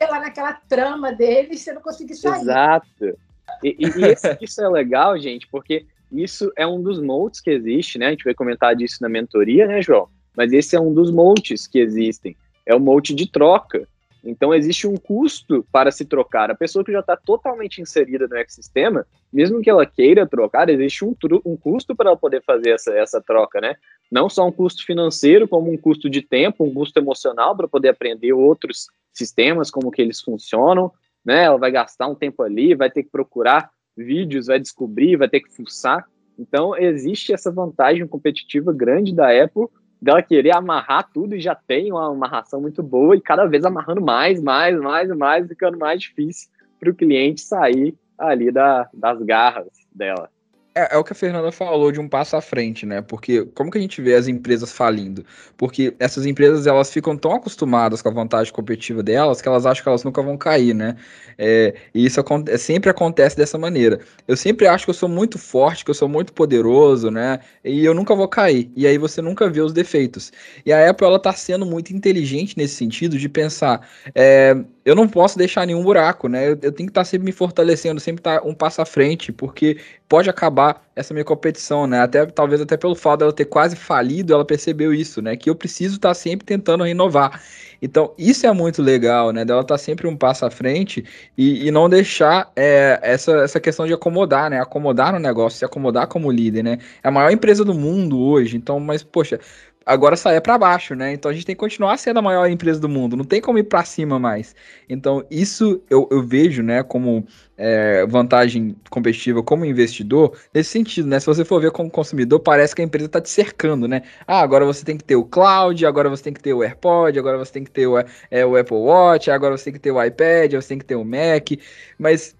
[SPEAKER 3] Lá naquela trama deles, você não conseguir sair.
[SPEAKER 2] Exato. E, e, e isso é legal, gente, porque isso é um dos moldes que existe, né? A gente vai comentar disso na mentoria, né, João? Mas esse é um dos moldes que existem. É o molde de troca. Então existe um custo para se trocar. A pessoa que já está totalmente inserida no ecossistema, mesmo que ela queira trocar, existe um, um custo para ela poder fazer essa, essa troca, né? Não só um custo financeiro, como um custo de tempo, um custo emocional para poder aprender outros sistemas, como que eles funcionam, né? Ela vai gastar um tempo ali, vai ter que procurar vídeos, vai descobrir, vai ter que fuçar. Então, existe essa vantagem competitiva grande da Apple dela querer amarrar tudo e já tem uma amarração muito boa e cada vez amarrando mais, mais, mais, mais, ficando mais difícil para o cliente sair ali da, das garras dela.
[SPEAKER 1] É, é, o que a Fernanda falou de um passo à frente, né? Porque como que a gente vê as empresas falindo? Porque essas empresas elas ficam tão acostumadas com a vantagem competitiva delas que elas acham que elas nunca vão cair, né? É, e isso é, sempre acontece dessa maneira. Eu sempre acho que eu sou muito forte, que eu sou muito poderoso, né? E eu nunca vou cair. E aí você nunca vê os defeitos. E a Apple ela tá sendo muito inteligente nesse sentido de pensar, é, eu não posso deixar nenhum buraco, né? Eu, eu tenho que estar tá sempre me fortalecendo, sempre estar tá um passo à frente, porque pode acabar essa minha competição, né? Até talvez até pelo fato dela ter quase falido, ela percebeu isso, né? Que eu preciso estar tá sempre tentando renovar. Então, isso é muito legal, né? Dela estar tá sempre um passo à frente e, e não deixar é, essa, essa questão de acomodar, né? Acomodar no negócio, se acomodar como líder, né? É a maior empresa do mundo hoje, então, mas, poxa, agora saia para baixo, né? Então a gente tem que continuar sendo a maior empresa do mundo, não tem como ir para cima mais. Então isso eu, eu vejo, né, como é, vantagem competitiva como investidor, nesse sentido, né? Se você for ver como consumidor, parece que a empresa está te cercando, né? Ah, agora você tem que ter o cloud, agora você tem que ter o AirPod, agora você tem que ter o, é, o Apple Watch, agora você tem que ter o iPad, você tem que ter o Mac, mas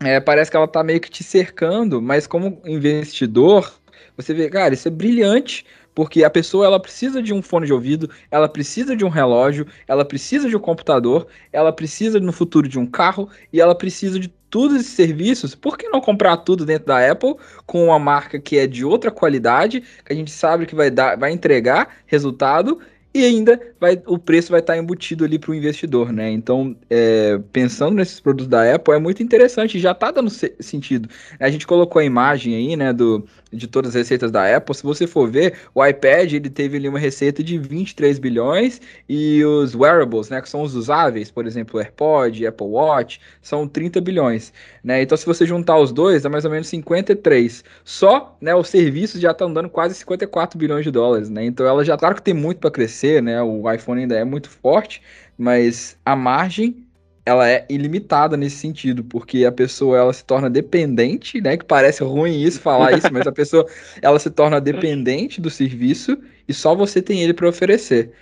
[SPEAKER 1] é, parece que ela está meio que te cercando, mas como investidor, você vê, cara, isso é brilhante, porque a pessoa ela precisa de um fone de ouvido, ela precisa de um relógio, ela precisa de um computador, ela precisa no futuro de um carro e ela precisa de todos esses serviços. Por que não comprar tudo dentro da Apple com uma marca que é de outra qualidade, que a gente sabe que vai dar, vai entregar resultado e ainda vai, o preço vai estar embutido ali para o investidor, né? Então, é, pensando nesses produtos da Apple, é muito interessante, já está dando sentido. A gente colocou a imagem aí, né, do, de todas as receitas da Apple. Se você for ver, o iPad ele teve ali uma receita de 23 bilhões e os wearables, né, que são os usáveis, por exemplo, AirPod, Apple Watch, são 30 bilhões, né? Então, se você juntar os dois, dá mais ou menos 53. Só, né, os serviços já estão dando quase 54 bilhões de dólares, né? Então, ela já claro que tem muito para crescer né? O iPhone ainda é muito forte, mas a margem ela é ilimitada nesse sentido, porque a pessoa ela se torna dependente, né? Que parece ruim isso falar isso, mas a *laughs* pessoa ela se torna dependente do serviço e só você tem ele para oferecer.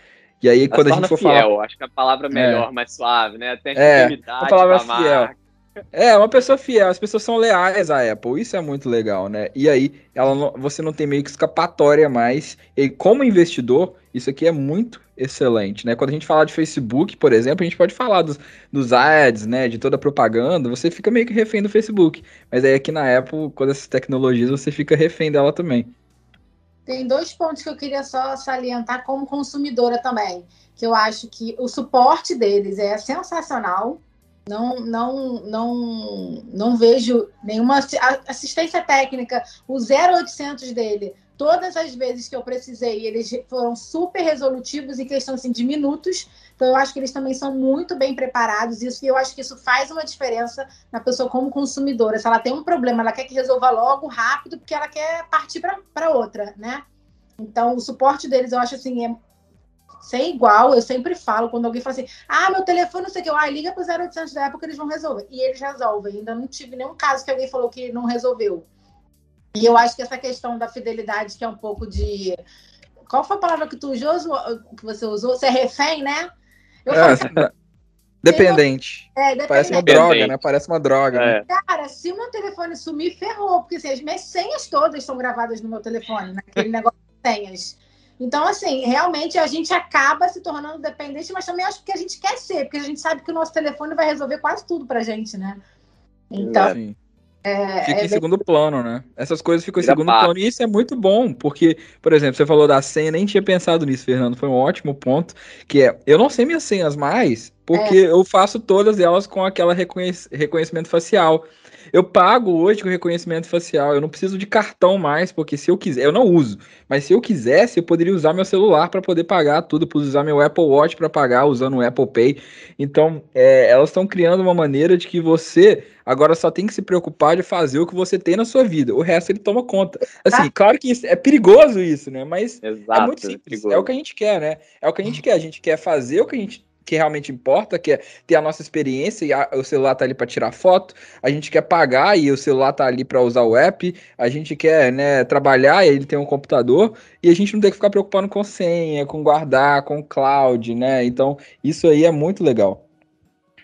[SPEAKER 1] E aí ela quando a gente for
[SPEAKER 2] fiel,
[SPEAKER 1] falar,
[SPEAKER 2] acho que a palavra é melhor, é. mais suave, né?
[SPEAKER 1] Tem é, a palavra fiel. Marca. É, uma pessoa fiel, as pessoas são leais à Apple, isso é muito legal, né? E aí, ela não, você não tem meio que escapatória mais. E como investidor, isso aqui é muito excelente, né? Quando a gente fala de Facebook, por exemplo, a gente pode falar dos, dos ads, né? De toda a propaganda, você fica meio que refém do Facebook. Mas aí aqui na Apple, com essas tecnologias, você fica refém dela também.
[SPEAKER 3] Tem dois pontos que eu queria só salientar como consumidora também. Que eu acho que o suporte deles é sensacional não, não, não, não vejo nenhuma assistência técnica. O 0800 dele, todas as vezes que eu precisei, eles foram super resolutivos em questão assim, de minutos. Então, eu acho que eles também são muito bem preparados. Isso, e eu acho que isso faz uma diferença na pessoa como consumidora. Se ela tem um problema, ela quer que resolva logo, rápido, porque ela quer partir para outra, né? Então, o suporte deles, eu acho assim, é sem igual, eu sempre falo, quando alguém fala assim, ah, meu telefone, não sei o que, ah, liga pro 0800 da época, eles vão resolver. E eles resolvem. Ainda não tive nenhum caso que alguém falou que não resolveu. E eu acho que essa questão da fidelidade, que é um pouco de. Qual foi a palavra que tu usou? Que você usou? Você é refém, né?
[SPEAKER 1] Eu é, falo... Tá dependente. É, dependente. Parece uma droga, né? Parece uma droga. Né?
[SPEAKER 3] É. Né? Cara, se o meu telefone sumir, ferrou. Porque assim, as minhas senhas todas são gravadas no meu telefone, naquele *laughs* negócio de senhas. Então, assim, realmente a gente acaba se tornando dependente, mas também acho que a gente quer ser, porque a gente sabe que o nosso telefone vai resolver quase tudo pra gente, né?
[SPEAKER 1] Então. Sim. É, Fica é em segundo plano, né? Essas coisas ficam em segundo plano. E isso é muito bom, porque, por exemplo, você falou da senha, nem tinha pensado nisso, Fernando. Foi um ótimo ponto. Que é, eu não sei minhas senhas mais, Porque é. eu faço todas elas com aquela reconhec reconhecimento facial. Eu pago hoje com reconhecimento facial. Eu não preciso de cartão mais, porque se eu quiser, eu não uso. Mas se eu quisesse, eu poderia usar meu celular para poder pagar tudo, posso usar meu Apple Watch para pagar usando o Apple Pay. Então, é, elas estão criando uma maneira de que você agora só tem que se preocupar de fazer o que você tem na sua vida. O resto ele toma conta. Assim, ah. claro que isso, é perigoso isso, né? Mas Exato, é muito simples. É, é o que a gente quer, né? É o que a gente quer. A gente quer fazer o que a gente que realmente importa, que é ter a nossa experiência e a, o celular tá ali para tirar foto, a gente quer pagar e o celular tá ali para usar o app, a gente quer, né, trabalhar e ele tem um computador e a gente não tem que ficar preocupando com senha, com guardar, com cloud, né? Então, isso aí é muito legal.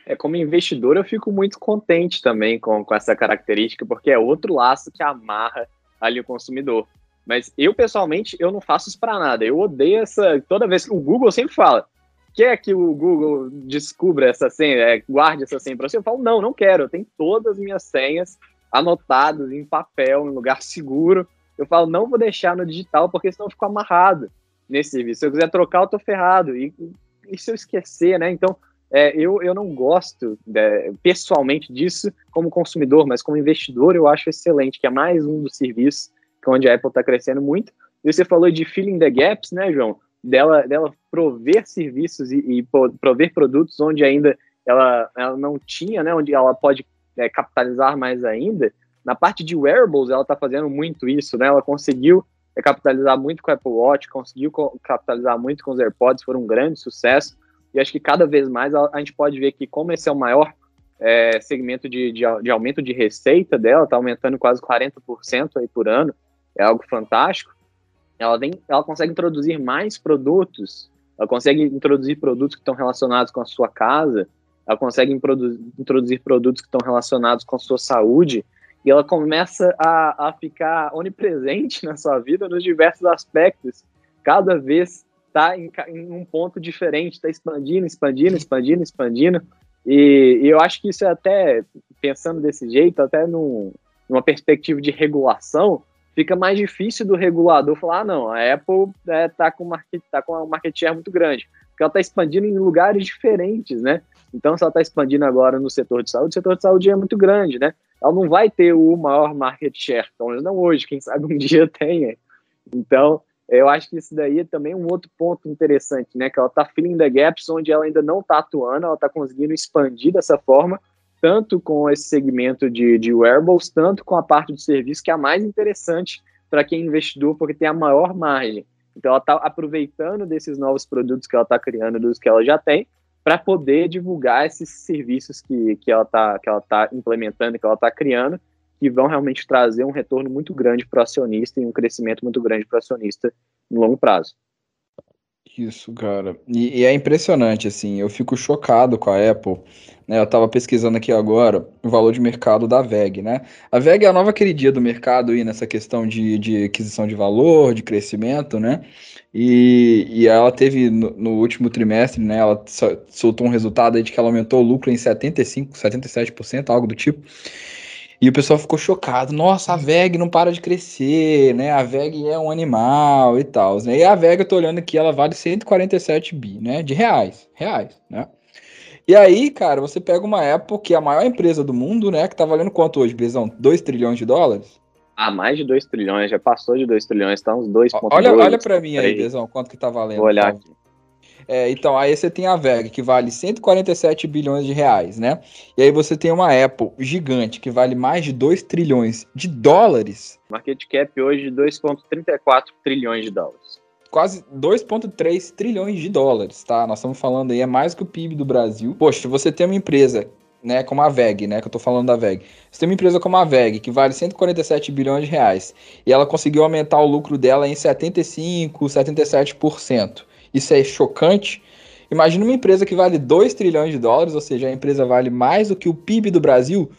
[SPEAKER 2] É, como investidor, eu fico muito contente também com, com essa característica, porque é outro laço que amarra ali o consumidor. Mas eu, pessoalmente, eu não faço isso para nada. Eu odeio essa. Toda vez que o Google sempre fala, quer que o Google descubra essa senha, é, guarde essa senha para você? Eu falo, não, não quero. Eu tenho todas as minhas senhas anotadas em papel, em lugar *laughs* seguro. Eu falo, não vou deixar no digital, porque senão eu fico amarrado nesse serviço. Se eu quiser trocar, eu tô ferrado. E, e se eu esquecer, né? Então, é, eu, eu não gosto é, pessoalmente disso como consumidor, mas como investidor eu acho excelente, que é mais um dos serviços onde a Apple está crescendo muito. E você falou de filling the gaps, né, João? Dela, dela prover serviços e, e prover produtos onde ainda ela, ela não tinha, né, onde ela pode é, capitalizar mais ainda. Na parte de wearables, ela está fazendo muito isso, né? Ela conseguiu é, capitalizar muito com o Apple Watch, conseguiu co capitalizar muito com os AirPods, foram um grande sucesso. E acho que cada vez mais a, a gente pode ver que, como esse é o maior é, segmento de, de, de, aumento de receita dela, está aumentando quase 40% aí por ano, é algo fantástico ela, vem, ela consegue introduzir mais produtos, ela consegue introduzir produtos que estão relacionados com a sua casa, ela consegue introduzir produtos que estão relacionados com a sua saúde, e ela começa a, a ficar onipresente *laughs* na sua vida nos diversos aspectos. Cada vez está em, em, um ponto diferente, está expandindo, expandindo, expandindo, expandindo. E, e, eu acho que isso é até, pensando desse jeito, até num, numa perspectiva de regulação, fica mais difícil do regulador falar, ah, não, a Apple é, tá, com market, tá com uma market share muito grande, porque ela está expandindo em lugares diferentes, né? Então, se ela está expandindo agora no setor de saúde, o setor de saúde é muito grande, né? Ela não vai ter o maior market share, pelo menos não hoje, quem sabe um *laughs* dia tenha. Então, eu acho que isso daí é também um outro ponto interessante, né? Que ela está filling the gaps onde ela ainda não está atuando, ela está conseguindo expandir dessa forma, tanto com esse segmento de, de wearables, tanto com a parte do serviço, que é a mais interessante para quem é investidor, porque tem a maior margem. Então, ela está aproveitando desses novos produtos que ela está criando, dos que ela já tem, para poder divulgar esses serviços que, que ela está tá implementando, que ela está criando, que vão realmente trazer um retorno muito grande para o acionista e um crescimento muito grande para o acionista no longo prazo.
[SPEAKER 1] Isso, cara. E, e, é impressionante, assim, eu fico chocado com a Apple. Né? Eu tava pesquisando aqui agora o valor de mercado da VEG, né? A VEG é a nova queridinha do mercado aí nessa questão de, de aquisição de valor, de crescimento, né? E, e ela teve no, no último trimestre, né? Ela soltou um resultado aí de que ela aumentou o lucro em 75, 77%, algo do tipo. E o pessoal ficou chocado. Nossa, a VEG não para de crescer, né? A VEG é um animal e tal, né? E a VEG, eu tô olhando aqui, ela vale 147 bi, né? De reais, reais, né? E aí, cara, você pega uma Apple, que é a maior empresa do mundo, né? Que tá valendo quanto hoje, Bezão? 2 trilhões de dólares?
[SPEAKER 2] Ah, mais de 2 trilhões, já passou de 2 trilhões, tá uns 2,2.
[SPEAKER 1] Olha, olha pra mim aí, Bezão, quanto que tá valendo.
[SPEAKER 2] Vou olhar
[SPEAKER 1] então. aqui. É, então, aí você tem a VEG, que vale 147 bilhões de reais, né? E aí você tem uma Apple gigante, que vale mais de 2 trilhões de dólares.
[SPEAKER 2] Market cap hoje de 2,34 trilhões de dólares.
[SPEAKER 1] Quase 2,3 trilhões de dólares, tá? Nós estamos falando aí, é mais que o PIB do Brasil. Poxa, você tem uma empresa né, como a VEG, né, que eu tô falando da VEG. Você tem uma empresa como a VEG, que vale 147 bilhões de reais, e ela conseguiu aumentar o lucro dela em 75, 77% isso é chocante. Imagina uma empresa que vale 2 trilhões de dólares, ou seja, a empresa vale mais do que o PIB do Brasil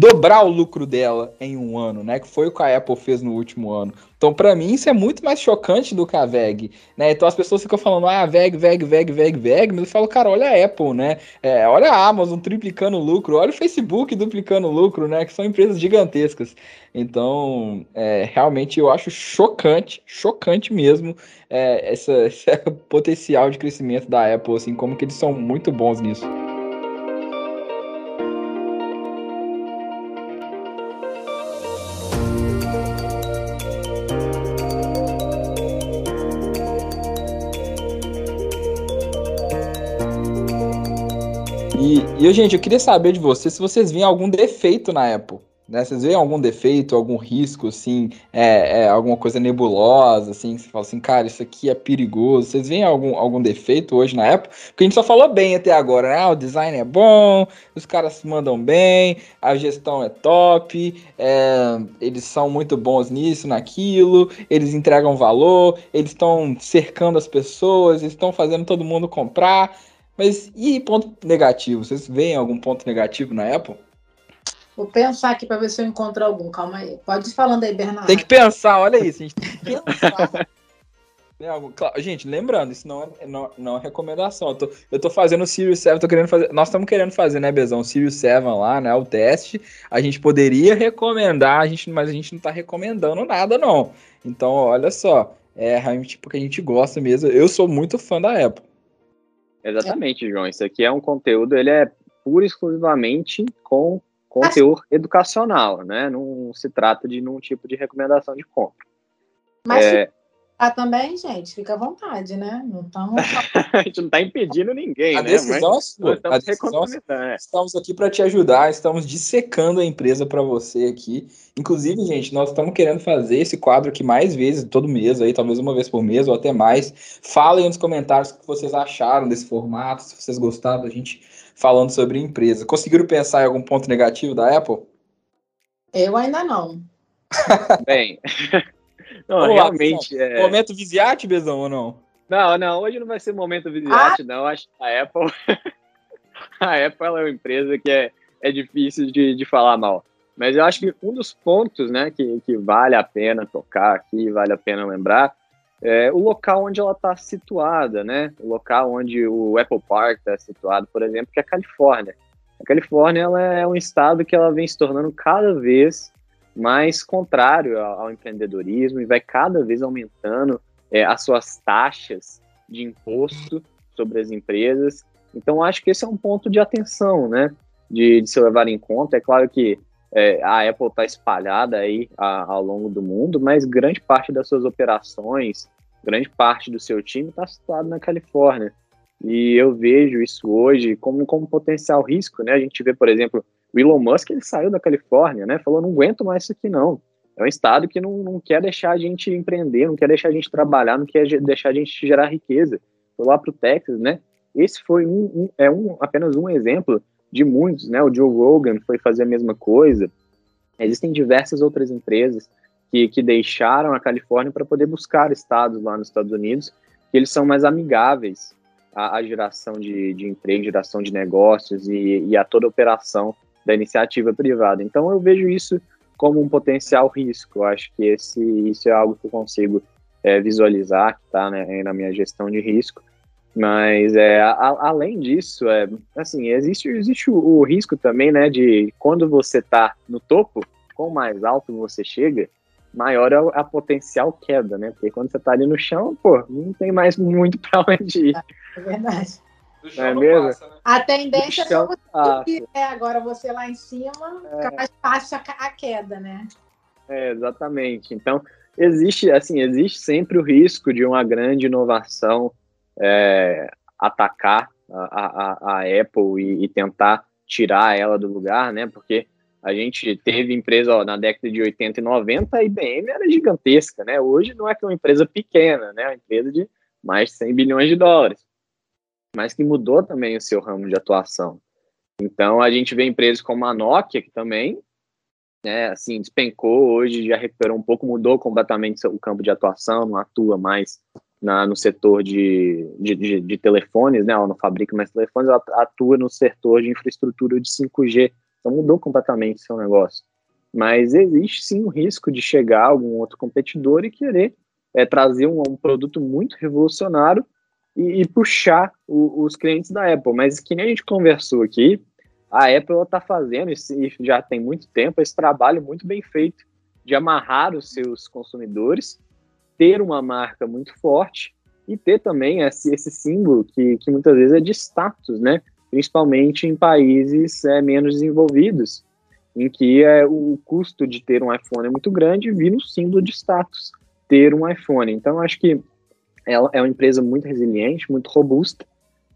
[SPEAKER 1] dobrar o lucro dela em um ano, né? Que foi o que a Apple fez no último ano. Então, para mim, isso é muito mais chocante do que a VEG, né? Então as pessoas ficam falando, ah, VEG, VEG, VEG, VEG, VEG, mas eu falo, cara, olha a Apple, né? É, olha a Amazon triplicando o lucro, olha o Facebook duplicando o lucro, né? Que são empresas gigantescas. Então, é, realmente eu acho chocante, chocante mesmo, é, essa, *laughs* esse potencial de crescimento da Apple, assim, como que eles são muito bons nisso. E, gente, eu queria saber de vocês se vocês viram algum defeito na Apple. Né? Vocês veem algum defeito, algum risco, assim, é, é, alguma coisa nebulosa, assim, que você fala assim, cara, isso aqui é perigoso. Vocês veem algum, algum defeito hoje na Apple? Porque a gente só falou bem até agora, né? Ah, o design é bom, os caras se mandam bem, a gestão é top, é, eles são muito bons nisso, naquilo, eles entregam valor, eles estão cercando as pessoas, eles estão fazendo todo mundo comprar. Mas e ponto negativo? Vocês veem algum ponto negativo na Apple?
[SPEAKER 3] Vou pensar aqui para ver se eu encontro algum. Calma aí. Pode ir falando aí, Bernardo.
[SPEAKER 1] Tem que pensar, olha isso. A gente tem que pensar. *laughs* Gente, lembrando, isso não é, não, não é recomendação. Eu tô, eu tô fazendo o Sirius 7, tô querendo fazer. Nós estamos querendo fazer, né, Bezão? O Sirius 7 lá, né? O teste. A gente poderia recomendar, a gente, mas a gente não tá recomendando nada, não. Então, olha só. É realmente porque a gente gosta mesmo. Eu sou muito fã da Apple.
[SPEAKER 2] Exatamente, João. Isso aqui é um conteúdo, ele é pura e exclusivamente com conteúdo educacional, né? Não se trata de nenhum tipo de recomendação de compra.
[SPEAKER 3] Mas é... Ah, também, gente, fica à vontade, né? Não tamo... *laughs*
[SPEAKER 2] a gente não está impedindo ninguém,
[SPEAKER 1] a
[SPEAKER 2] né?
[SPEAKER 1] Decisão é sua. Estamos, a decisão é estamos aqui para te ajudar, estamos dissecando a empresa para você aqui. Inclusive, gente, nós estamos querendo fazer esse quadro aqui mais vezes, todo mês, aí, talvez uma vez por mês ou até mais. Falem nos comentários o que vocês acharam desse formato, se vocês gostaram da gente falando sobre a empresa. Conseguiram pensar em algum ponto negativo da Apple?
[SPEAKER 3] Eu ainda não.
[SPEAKER 2] Bem. *laughs* Não, realmente.
[SPEAKER 1] é... Momento Viziate, Bezão, ou não?
[SPEAKER 2] Não, não, hoje não vai ser momento Viziate, ah. não. Acho que a Apple. *laughs* a Apple é uma empresa que é, é difícil de, de falar mal. Mas eu acho que um dos pontos né, que, que vale a pena tocar aqui, vale a pena lembrar, é o local onde ela está situada, né? O local onde o Apple Park está situado, por exemplo, que é a Califórnia. A Califórnia ela é um estado que ela vem se tornando cada vez mais contrário ao, empreendedorismo e vai cada vez aumentando é, as suas taxas de imposto sobre as empresas. Então, acho que esse é um ponto de atenção, né? De, de se levar em conta. É claro que é, a Apple está espalhada aí a, ao longo do mundo, mas grande parte das suas operações, grande parte do seu time está situado na Califórnia. E eu vejo isso hoje como, como potencial risco, né? A gente vê, por exemplo, o Elon Musk ele saiu da Califórnia, né? Falou, não aguento mais isso aqui não. É um estado que não, não quer deixar a gente empreender, não quer deixar a gente trabalhar, não quer deixar a gente gerar riqueza. Foi lá para o Texas, né? Esse foi um, um, é um, apenas um exemplo de muitos, né? O Joe Rogan foi fazer a mesma coisa. Existem diversas outras empresas que, que deixaram a Califórnia para poder buscar estados lá nos Estados Unidos que eles são mais amigáveis à, à geração de, de emprego, geração de negócios e, e a toda operação da iniciativa privada. Então eu vejo isso como um potencial risco. Eu acho que esse, isso é algo que eu consigo é, visualizar, que está né, na minha gestão de risco. Mas é, a, além disso, é, assim, existe, existe o, o, risco também, né, de quando você está no topo, quanto mais alto você chega, maior é a, a potencial queda, né? Porque quando você está ali no chão, pô, não tem mais muito para onde ir.
[SPEAKER 3] É verdade.
[SPEAKER 2] Do chão é mesmo? Passa, né?
[SPEAKER 3] A tendência é você subir, né? Agora você lá em cima, é. fica mais fácil a, a queda, né?
[SPEAKER 2] É, exatamente. Então, existe, assim, existe sempre o risco de uma grande inovação é, atacar a, a, a Apple e, e, tentar tirar ela do lugar, né? Porque a gente teve empresa ó, na década de 80 e 90, a IBM era gigantesca, né? Hoje não é que é uma empresa pequena, né? É uma empresa de mais de 100 bilhões de dólares mas que mudou também o seu ramo de atuação. Então a gente vê empresas como a Nokia, que também né, assim, despencou hoje, já recuperou um pouco, mudou completamente o campo de atuação, não atua mais na, no setor de, de, de, de telefones, né, ela não fabrica mais telefones, ela atua no setor de infraestrutura de 5G Então mudou completamente o seu negócio. Mas existe sim o risco de chegar algum outro competidor e querer é, trazer um, um, produto muito revolucionário e, e puxar o, os clientes da Apple. Mas que nem a gente conversou aqui, a Apple está fazendo, e já tem muito tempo, esse trabalho muito bem feito de amarrar os seus consumidores, ter uma marca muito forte e ter também esse, esse símbolo que, que muitas vezes é de status, né? Principalmente em países é, menos desenvolvidos, em que é, o custo de ter um iPhone é muito grande vira um símbolo de status ter um iPhone. Então, acho que ela é uma empresa muito resiliente, muito robusta,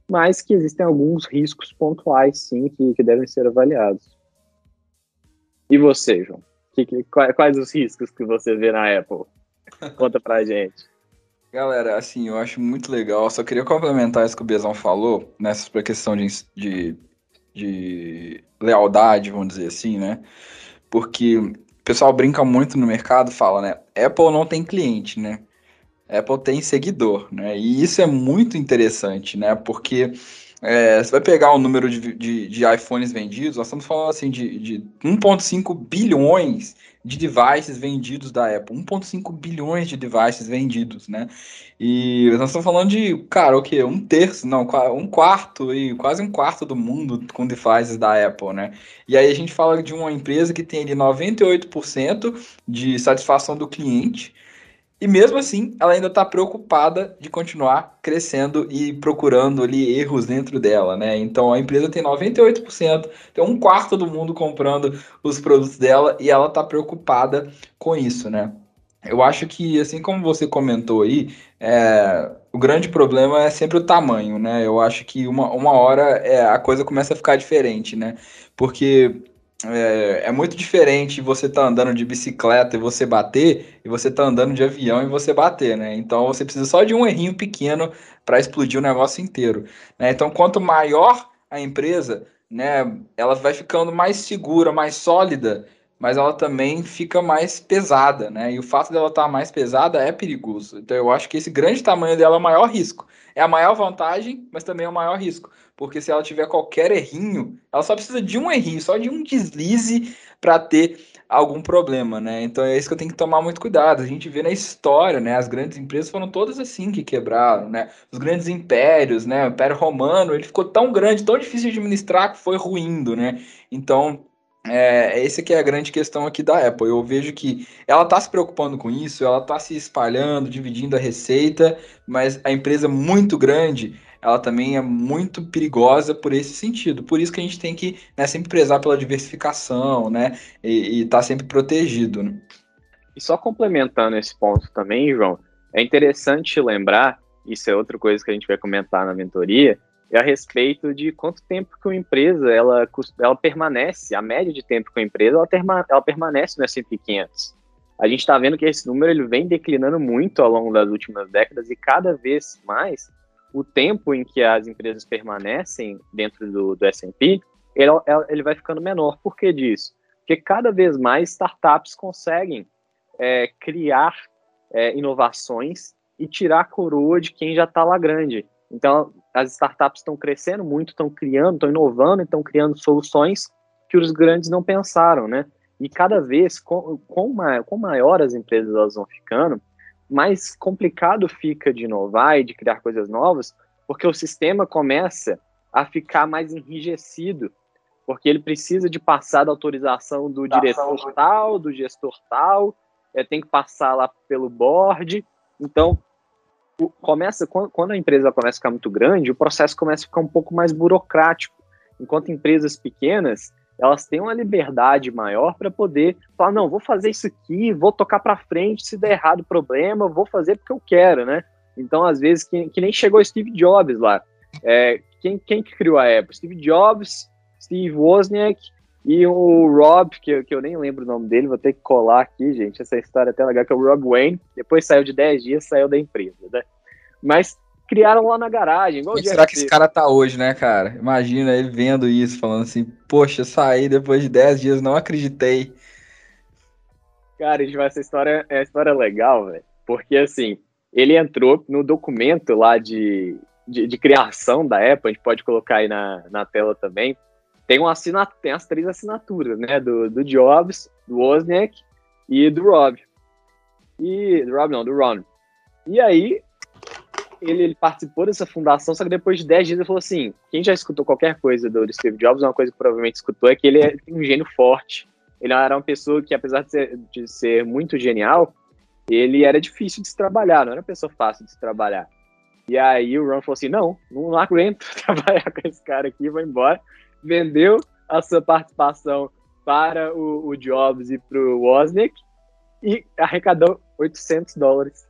[SPEAKER 2] mas que existem alguns riscos pontuais, sim, que, que devem ser avaliados. E você, João? Que, que, quais os riscos que você vê na Apple? *laughs* Conta pra gente.
[SPEAKER 1] Galera, assim, eu acho muito legal. Só queria complementar isso que o Bezão falou, nessa né, questão de, de, de lealdade, vamos dizer assim, né? Porque o pessoal brinca muito no mercado, fala, né? Apple não tem cliente, né? Apple tem seguidor, né? E isso é muito interessante, né? Porque é, você vai pegar o número de, de, de, iPhones vendidos, nós estamos falando assim de, de 1,5 bilhões de devices vendidos da Apple. 1,5 bilhões de devices vendidos, né? E nós estamos falando de, cara, o quê? Um terço, não, um quarto, e quase um quarto do mundo com devices da Apple, né? E aí a gente fala de uma empresa que tem ali 98% de satisfação do cliente, e mesmo assim, ela ainda está preocupada de continuar crescendo e procurando ali erros dentro dela, né? Então a empresa tem 98%, tem um quarto do mundo comprando os produtos dela e ela está preocupada com isso, né? Eu acho que, assim como você comentou aí, é, o grande problema é sempre o tamanho, né? Eu acho que uma, uma hora é, a coisa começa a ficar diferente, né? Porque é, é, muito diferente você tá andando de bicicleta e você bater, e você tá andando de avião e você bater, né? Então você precisa só de um errinho pequeno para explodir o negócio inteiro. Né? Então, quanto maior a empresa, né, ela vai ficando mais segura, mais sólida, mas ela também fica mais pesada, né? E o fato dela estar tá mais pesada é perigoso. Então eu acho que esse grande tamanho dela é o maior risco. É a maior vantagem, mas também é o maior risco porque se ela tiver qualquer errinho, ela só precisa de um errinho, só de um deslize para ter algum problema, né? Então é isso que eu tenho que tomar muito cuidado. A gente vê na história, né? As grandes empresas foram todas assim que quebraram, né? Os grandes impérios, né? O Império Romano, ele ficou tão grande, tão difícil de administrar que foi ruindo, né? Então é, essa que é a grande questão aqui da Apple. Eu vejo que ela está se preocupando com isso, ela está se espalhando, dividindo a receita, mas a empresa muito grande, ela também é muito perigosa por esse sentido. Por isso que a gente tem que né, sempre prezar pela diversificação, né? E estar tá sempre protegido. Né?
[SPEAKER 2] E só complementando esse ponto também, João, é interessante lembrar, isso é outra coisa que a gente vai comentar na mentoria, a respeito de quanto tempo que uma empresa ela, ela permanece, a média de tempo que uma empresa ela, terma, ela permanece no S&P 500. A gente está vendo que esse número ele vem declinando muito ao longo das últimas décadas e cada vez mais o tempo em que as empresas permanecem dentro do, do S&P, ele, ele vai ficando menor. Por que disso? Porque cada vez mais startups conseguem é, criar é, inovações e tirar a coroa de quem já está lá grande. Então, as startups estão crescendo muito, estão criando, estão inovando, estão criando soluções que os grandes não pensaram, né? E cada vez, com, com, com maior as empresas elas vão ficando, mais complicado fica de inovar e de criar coisas novas, porque o sistema começa a ficar mais enrijecido, porque ele precisa de passar da autorização do diretor tal, do gestor tal, é, tem que passar lá pelo board. Então, começa quando a empresa começa a ficar muito grande, o processo começa a ficar um pouco mais burocrático. Enquanto empresas pequenas, elas têm uma liberdade maior para poder falar, não, vou fazer isso aqui, vou tocar para frente, se der errado o problema, vou fazer porque eu quero, né? Então, às vezes, que, que nem chegou Steve Jobs lá. É, quem, quem que criou a Apple? Steve Jobs, Steve Wozniak e o Rob, que, que eu nem lembro o nome dele, vou ter que colar aqui, gente, essa história é até legal, que é o Rob Wayne, depois saiu de 10 dias, saiu da empresa, né? Mas criaram lá na garagem. Igual
[SPEAKER 1] será que esse cara tá hoje, né, cara? Imagina ele vendo isso, falando assim, poxa, saí depois de 10 dias, não acreditei.
[SPEAKER 2] Cara, essa história é uma história legal, velho. Porque assim, ele entrou no documento lá de, de, de, criação da Apple, a gente pode colocar aí na, na tela também. Tem, uma assina, tem as três assinaturas, né? Do, do Jobs, do Wozniak e do Rob. E. Do Rob não, do Ron. E aí, ele, ele, participou dessa fundação, só que depois de 10 dias ele falou assim: quem já escutou qualquer coisa do, do Steve Jobs, uma coisa que provavelmente escutou é que ele é um gênio forte. Ele era uma pessoa que, apesar de ser, de ser muito genial, ele era difícil de se trabalhar, não era uma pessoa fácil de se trabalhar. E aí o Ron falou assim: não, não aguento *laughs* trabalhar com esse cara aqui, vou embora. Vendeu a sua participação para o, o Jobs e para o Wozniak e arrecadou 800 dólares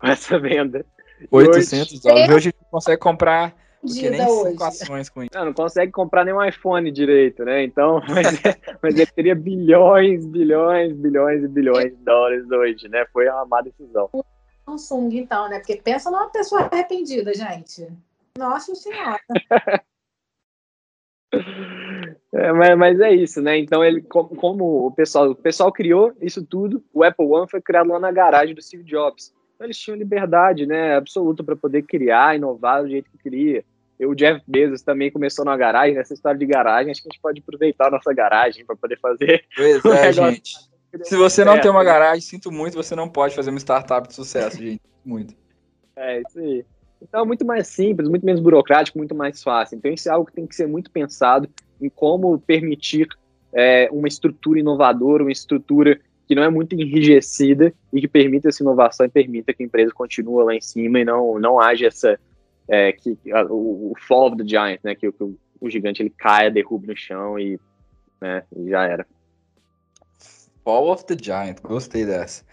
[SPEAKER 2] com essa venda.
[SPEAKER 1] 800 hoje... dólares. Hoje a gente consegue comprar nem
[SPEAKER 3] cinco
[SPEAKER 1] ações com isso.
[SPEAKER 2] Não, não consegue comprar nem um iPhone direito, né? Então, *laughs* mas, é, mas ele teria bilhões, bilhões, bilhões e bilhões de dólares hoje, né? Foi uma má decisão.
[SPEAKER 3] Samsung, então, né? Porque pensa numa pessoa arrependida, gente. Nossa Senhora. *laughs*
[SPEAKER 2] É, mas, mas, é isso, né? Então ele, como, como, o pessoal, o pessoal criou isso tudo, o Apple One foi criado lá na garagem do Steve Jobs. Então eles tinham liberdade, né, absoluta para poder criar, inovar do jeito que queria. E o Jeff Bezos também começou na garagem, nessa história de garagem, acho que a gente pode aproveitar a nossa garagem para poder fazer. *laughs*
[SPEAKER 1] Pois é, *laughs* gente. Se você não tem uma garagem, sinto muito, você não pode fazer uma startup de sucesso, gente. Muito.
[SPEAKER 2] É, isso aí. Então é muito mais simples, muito menos burocrático, muito mais fácil. Então isso é algo que tem que ser muito pensado em como permitir é, uma estrutura inovadora, uma estrutura que não é muito enrijecida e que permita essa inovação e permita que a empresa continue lá em cima e não, não haja essa é, que o, o, fall of the giant, né, que, que o, o, gigante ele caia, derruba no chão e, né, e já era.
[SPEAKER 1] Fall of the giant, gostei dessa.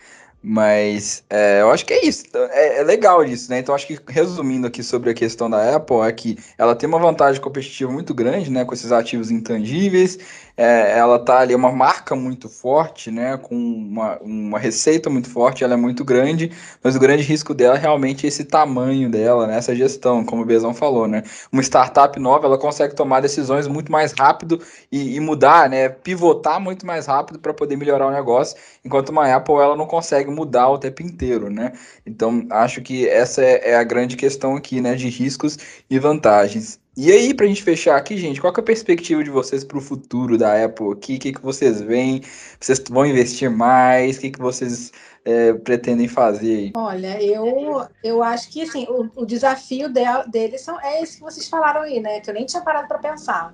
[SPEAKER 1] Mas é, eu acho que é isso. É, é, legal isso, né? Então, acho que resumindo aqui sobre a questão da Apple, é que ela tem uma vantagem competitiva muito grande, né? Com esses ativos intangíveis. É, ela tá ali, é uma marca muito forte, né? Com uma, uma receita muito forte, ela é muito grande, mas o grande risco dela é realmente esse tamanho dela, né? Essa gestão, como o Bezão falou, né? Uma startup nova, ela consegue tomar decisões muito mais rápido e, e mudar, né? Pivotar muito mais rápido para poder melhorar o negócio, enquanto uma Apple, ela não consegue mudar o tempo inteiro, né? Então, acho que essa é, é a grande questão aqui, né, de riscos e vantagens. E aí, para a gente fechar aqui, gente, qual é a perspectiva de vocês para o futuro da Apple aqui? O que, que vocês veem? Vocês vão investir mais? O que, que vocês é, pretendem fazer?
[SPEAKER 3] Olha, eu, eu acho que assim, o, o desafio de, deles são, é esse que vocês falaram aí, né? Que eu nem tinha parado para pensar.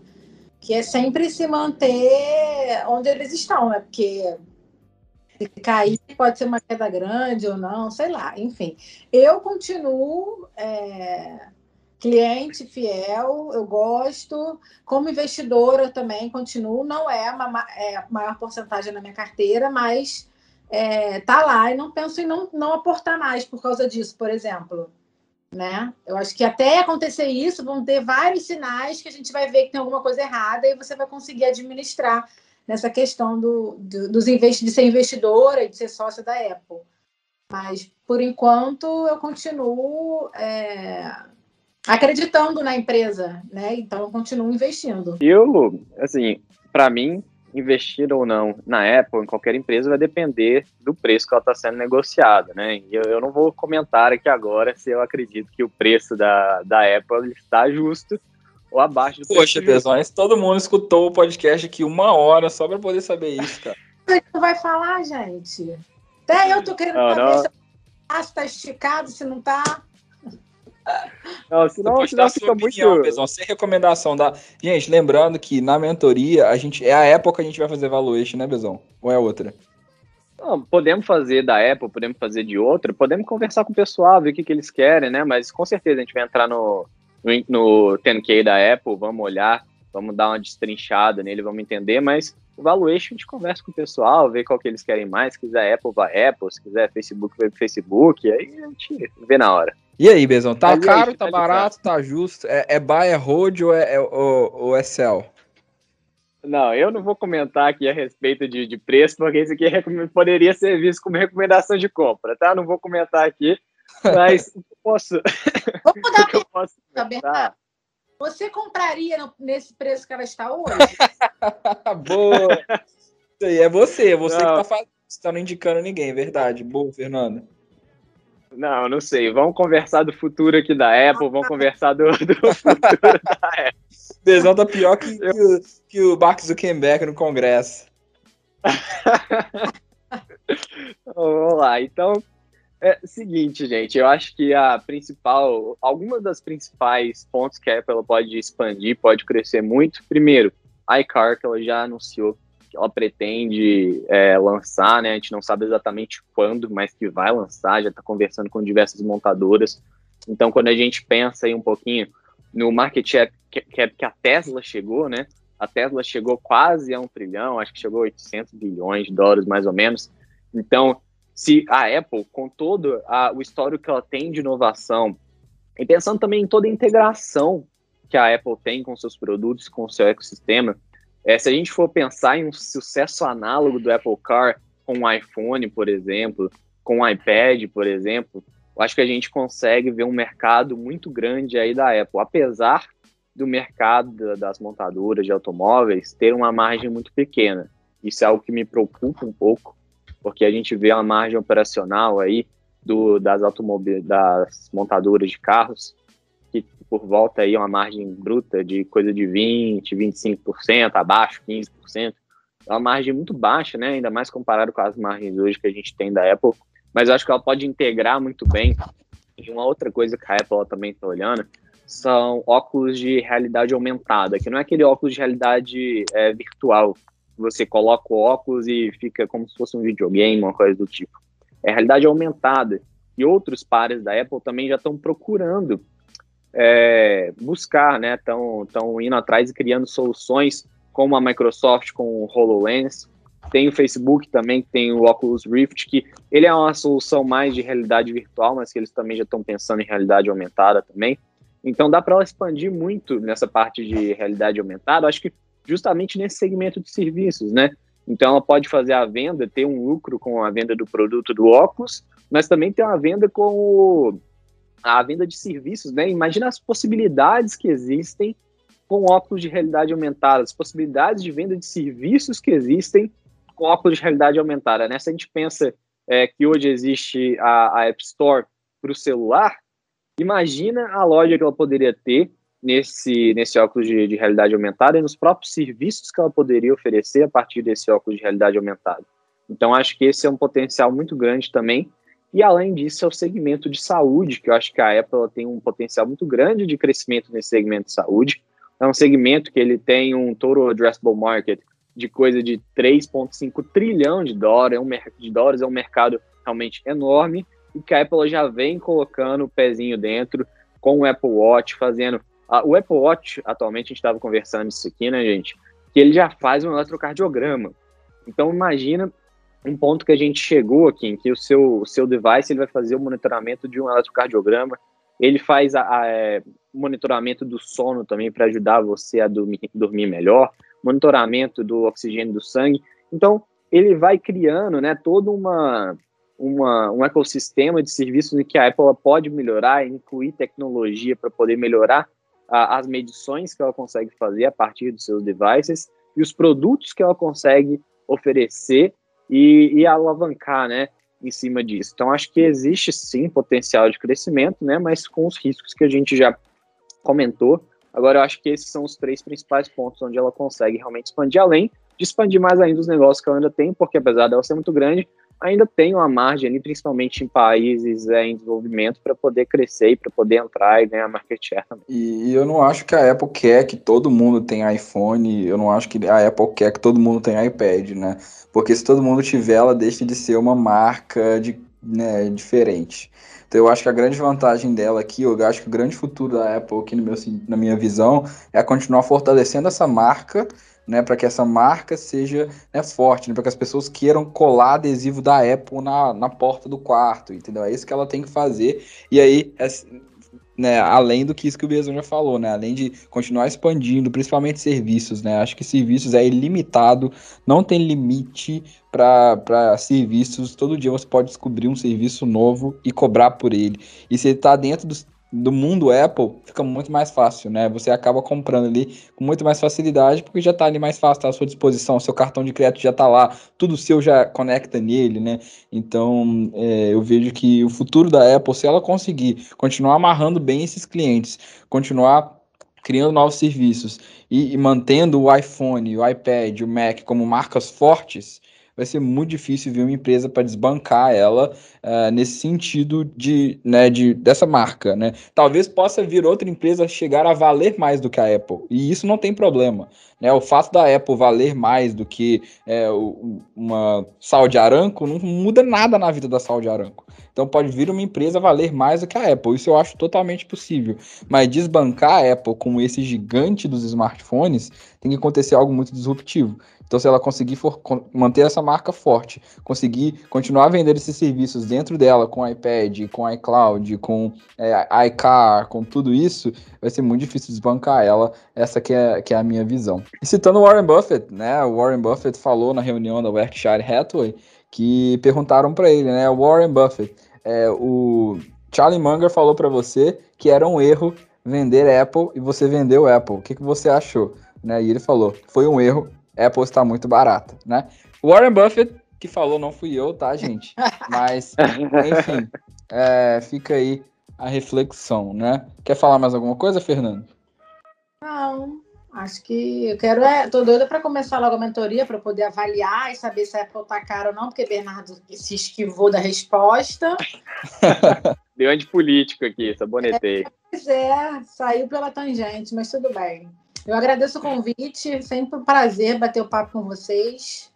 [SPEAKER 3] Que é sempre se manter onde eles estão, né? Porque se cair, pode ser uma queda grande ou não, sei lá, enfim. Eu continuo é, cliente fiel, eu gosto. Como investidora também continuo, não é, é a maior porcentagem na minha carteira, mas é, tá lá e não penso em não, não aportar mais por causa disso, por exemplo. Né? Eu acho que até acontecer isso, vão ter vários sinais que a gente vai ver que tem alguma coisa errada e você vai conseguir administrar nessa questão do, do, dos investi de ser investidora e de ser sócia da Apple. Mas, por enquanto, eu continuo é, acreditando na empresa, né? Então, eu continuo investindo.
[SPEAKER 2] Eu, assim, para mim, investir ou não na Apple, em qualquer empresa, vai depender do preço que ela está sendo negociada, né? E eu, eu, não vou comentar aqui agora se eu acredito que o preço da, da Apple está justo ou abaixo do
[SPEAKER 1] Poxa, Tesões, todo mundo escutou o podcast aqui uma hora só para poder saber isso, cara.
[SPEAKER 3] Você não vai falar, gente? Até eu tô querendo não, saber não. se o braço tá esticado, se não tá.
[SPEAKER 2] Não, senão, senão fica opinião, muito.
[SPEAKER 1] Pessoal, sem recomendação da. Gente, lembrando que na mentoria a gente é a época que a gente vai fazer valuation, né, Bezão? Ou é outra?
[SPEAKER 2] Não, podemos fazer da Apple, podemos fazer de outra, podemos conversar com o pessoal, ver o que, que eles querem, né? Mas com certeza a gente vai entrar no, no 10K da Apple, vamos olhar, vamos dar uma destrinchada nele, vamos entender, mas o valuation a gente conversa com o pessoal, vê qual que eles querem mais, se quiser Apple, vai Apple, se quiser Facebook, vai Facebook, aí a gente vê na hora.
[SPEAKER 1] E aí, Bezão, tá caro, tá, tá barato, tá justo? É, é buy, é hold ou é, é, ou, ou é sell?
[SPEAKER 2] Não, eu não vou comentar aqui a respeito de, de preço, porque isso aqui é, poderia ser visto como recomendação de compra, tá? Não vou comentar aqui, *laughs* mas posso.
[SPEAKER 3] Vamos mudar que eu posso *laughs* Bernardo. Você compraria no, nesse preço que ela está hoje? *laughs*
[SPEAKER 1] Boa! Isso aí é você, é você não. que está fazendo. Você tá não indicando ninguém, é verdade. Boa, Fernanda.
[SPEAKER 2] Não, não sei. Vamos conversar do futuro aqui da Apple, vamos conversar do, do futuro *laughs* da Apple.
[SPEAKER 1] Bezão tá pior que, que, o, que o Mark Zuckerberg no Congresso. *laughs*
[SPEAKER 2] Vamos lá, então é seguinte, gente, eu acho que a principal, algumas das principais pontos que a Apple pode expandir, pode crescer muito. Primeiro, a iCar, que ela já anunciou que ela pretende é, lançar, né? A gente não sabe exatamente quando, mas que vai lançar, já está conversando com diversas montadoras. Então, quando a gente pensa aí um pouquinho no market cap que a Tesla chegou, né? A Tesla chegou quase a um trilhão, acho que chegou a 800 bilhões de dólares, mais ou menos. Então, se a Apple, com todo a, o histórico que ela tem de inovação, e pensando também em toda a integração que a Apple tem com seus produtos, com seu ecossistema, é, se a gente for pensar em um sucesso análogo do Apple Car com o iPhone, por exemplo, com o iPad, por exemplo, eu acho que a gente consegue ver um mercado muito grande aí da Apple, apesar do mercado das montadoras de automóveis ter uma margem muito pequena. Isso é algo que me preocupa um pouco, porque a gente vê uma margem operacional aí do, das, das montadoras de carros por volta aí uma margem bruta de coisa de 20, 25%, abaixo 15%. É uma margem muito baixa, né? Ainda mais comparado com as margens hoje que a gente tem da Apple. Mas eu acho que ela pode integrar muito bem. E uma outra coisa que a Apple também está olhando são óculos de realidade aumentada, que não é aquele óculos de realidade é, virtual. Você coloca o óculos e fica como se fosse um videogame, uma coisa do tipo. É realidade aumentada. E outros pares da Apple também já estão procurando é, buscar, né? Estão indo atrás e criando soluções como a Microsoft com o HoloLens. Tem o Facebook também, que tem o Oculus Rift, que ele é uma solução mais de realidade virtual, mas que eles também já estão pensando em realidade aumentada também. Então dá para ela expandir muito nessa parte de realidade aumentada, acho que justamente nesse segmento de serviços, né? Então ela pode fazer a venda, ter um lucro com a venda do produto do óculos, mas também ter uma venda com o, a venda de serviços, né? Imagina as possibilidades que existem com óculos de realidade aumentada, as possibilidades de venda de serviços que existem com óculos de realidade aumentada, né? Se a gente pensa é, que hoje existe a, a App Store para o celular, imagina a loja que ela poderia ter nesse, nesse óculos de, de realidade aumentada e nos próprios serviços que ela poderia oferecer a partir desse óculos de realidade aumentada. Então, acho que esse é um potencial muito grande também e além disso, é o segmento de saúde, que eu acho que a Apple tem um potencial muito grande de crescimento nesse segmento de saúde. É um segmento que ele tem um total addressable market de coisa de 3,5 trilhão de dólares, é um, de dólares, é um mercado realmente enorme, e que a Apple já vem colocando o pezinho dentro com o Apple Watch, fazendo. o Apple Watch, atualmente, a gente estava conversando isso aqui, né, gente? Que ele já faz um eletrocardiograma. Então, imagina um ponto que a gente chegou aqui, em que o seu, o seu device ele vai fazer o monitoramento de um eletrocardiograma, ele faz a, a é, monitoramento do sono também para ajudar você a dormir, dormir melhor, monitoramento do oxigênio do sangue. Então, ele vai criando né, todo uma, uma, um ecossistema de serviços em que a Apple pode melhorar, incluir tecnologia para poder melhorar a, as medições que ela consegue fazer a partir dos seus devices e os produtos que ela consegue oferecer e, e alavancar, né, em cima disso. Então, acho que existe sim potencial de crescimento, né, mas com os riscos que a gente já comentou. Agora, eu acho que esses são os três principais pontos onde ela consegue realmente expandir, além de expandir mais ainda os negócios que ela ainda tem, porque apesar dela ser muito grande, ainda tem uma margem ali, principalmente em países é, em desenvolvimento, para poder crescer e para poder entrar e ganhar market share também.
[SPEAKER 1] E eu não acho que a Apple quer que todo mundo tenha iPhone, eu não acho que a Apple quer que todo mundo tenha iPad, né? Porque se todo mundo tiver, ela deixa de ser uma marca de, né, diferente. Então eu acho que a grande vantagem dela aqui, eu acho que o grande futuro da Apple aqui no meu, na minha visão, é continuar fortalecendo essa marca né, para que essa marca seja né, forte, né, para que as pessoas queiram colar adesivo da Apple na, na porta do quarto, entendeu? É isso que ela tem que fazer. E aí, é, né, além do que isso que o Bezão já falou, né, além de continuar expandindo, principalmente serviços, né, acho que serviços é ilimitado, não tem limite para serviços, todo dia você pode descobrir um serviço novo e cobrar por ele. E se ele está dentro dos do mundo Apple, fica muito mais fácil, né? Você acaba comprando ali com muito mais facilidade, porque já está ali mais fácil, tá à sua disposição, seu cartão de crédito já está lá, tudo seu já conecta nele, né? Então, é, eu vejo que o futuro da Apple, se ela conseguir continuar amarrando bem esses clientes, continuar criando novos serviços e, e mantendo o iPhone, o iPad, o Mac como marcas fortes, vai ser muito difícil ver uma empresa para desbancar ela uh, nesse sentido de, né, de, dessa marca, né? Talvez possa vir outra empresa chegar a valer mais do que a Apple, e isso não tem problema. Né? O fato da Apple valer mais do que é, uma Saudi Aramco não muda nada na vida da Saudi Aramco. Então pode vir uma empresa valer mais do que a Apple, isso eu acho totalmente possível. Mas desbancar a Apple como esse gigante dos smartphones tem que acontecer algo muito disruptivo. Então, se ela conseguir for, manter essa marca forte, conseguir continuar vendendo esses serviços dentro dela, com iPad, com iCloud, com é, iCar, com tudo isso, vai ser muito difícil desbancar ela. Essa que é, que é a minha visão. E citando Warren Buffett, né? O Warren Buffett falou na reunião da Berkshire Hathaway que perguntaram para ele, né? Warren Buffett, é, o Charlie Munger falou para você que era um erro vender Apple e você vendeu Apple. O que, que você achou? Né? E ele falou: foi um erro, Apple está muito barata, né? Warren Buffett que falou, não fui eu, tá, gente? *laughs* Mas, enfim, é, fica aí a reflexão, né? Quer falar mais alguma coisa, Fernando?
[SPEAKER 3] Não, acho que eu quero é, tô doida para começar logo a mentoria para poder avaliar e saber se a Apple tá cara ou não, porque Bernardo se esquivou da resposta. *laughs*
[SPEAKER 2] Deu de político aqui, sabonetei.
[SPEAKER 3] É, pois é, saiu pela tangente, mas tudo bem. Eu agradeço o convite, sempre um prazer bater o papo com vocês.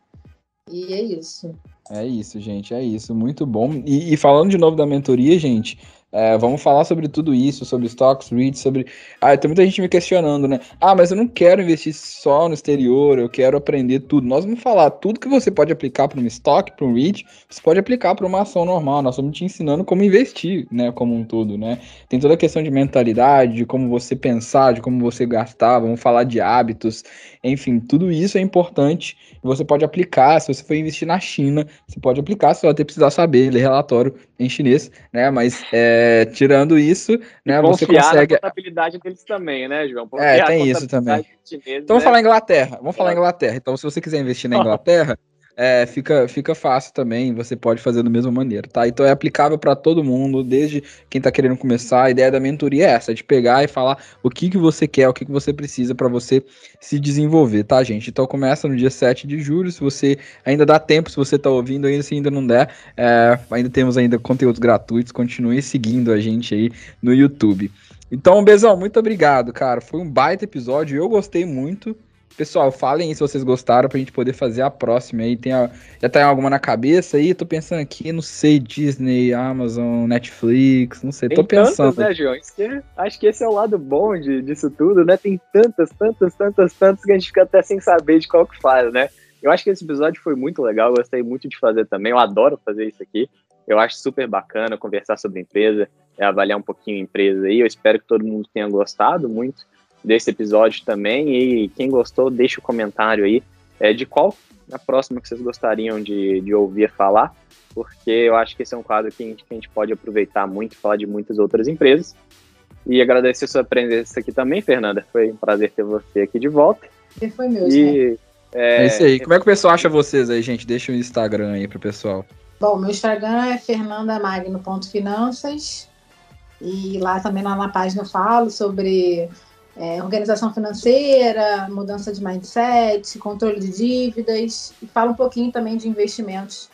[SPEAKER 3] E é isso.
[SPEAKER 1] É isso, gente, é isso. Muito bom. E, e falando de novo da mentoria, gente, é, vamos falar sobre tudo isso, sobre stocks, REITs, sobre. Ah, tem muita gente me questionando, né? Ah, mas eu não quero investir só no exterior, eu quero aprender tudo. Nós vamos falar tudo que você pode aplicar para um stock, para um REIT, você pode aplicar para uma ação normal. Nós estamos te ensinando como investir, né? Como um todo, né? Tem toda a questão de mentalidade, de como você pensar, de como você gastar, vamos falar de hábitos, enfim, tudo isso é importante você pode aplicar. Se você for investir na China, você pode aplicar, você vai que precisar saber, ler relatório em chinês, né? Mas é, é, tirando isso, né, você consegue.
[SPEAKER 2] na contabilidade deles também, né, João?
[SPEAKER 1] é, tem isso também. Chinesa, então vamos né? falar Inglaterra. Vamos falar Inglaterra. Então, se você quiser investir na Inglaterra, é, fica, fica fácil também, você pode fazer da mesma maneira, tá? Então é aplicável para todo mundo, desde quem está querendo começar. A ideia da mentoria é essa, de pegar e falar o que, que você quer, o que, que você precisa para você se desenvolver, tá, gente? Então começa no dia 7 de julho, se você ainda dá tempo, se você está ouvindo ainda, se ainda não der, é, ainda temos ainda conteúdos gratuitos, continue seguindo a gente aí no YouTube. Então, Bezão, muito obrigado, cara. Foi um baita episódio, eu gostei muito. Pessoal, falem aí se vocês gostaram pra gente poder fazer a próxima aí. Tem a, já tem alguma na cabeça aí? Tô pensando aqui, não sei, Disney, Amazon, Netflix, não sei, tem tô pensando.
[SPEAKER 2] Tantas, né, João? Que, acho que esse é o lado bom de, disso tudo, né? Tem tantas, tantas, tantas, tantas que a gente fica até sem saber de qual que faz, né? Eu acho que esse episódio foi muito legal, gostei muito de fazer também, eu adoro fazer isso aqui. Eu acho super bacana conversar sobre empresa, avaliar um pouquinho a empresa aí. Eu espero que todo mundo tenha gostado muito desse episódio também. E quem gostou, deixa o comentário aí é, de qual a próxima que vocês gostariam de, de ouvir falar, porque eu acho que esse é um quadro que a, gente, que a gente pode aproveitar muito, falar de muitas outras empresas. E agradecer a sua presença aqui também, Fernanda. Foi um prazer ter você aqui de volta.
[SPEAKER 3] E foi meu, e,
[SPEAKER 1] é, é isso aí. Como é que o pessoal acha vocês aí, gente? Deixa o Instagram aí pro pessoal.
[SPEAKER 3] Bom, meu Instagram é fernandamagno.finanças. E lá também lá na página eu falo sobre é, organização financeira, mudança de mindset, controle de dívidas e fala um pouquinho também de investimentos.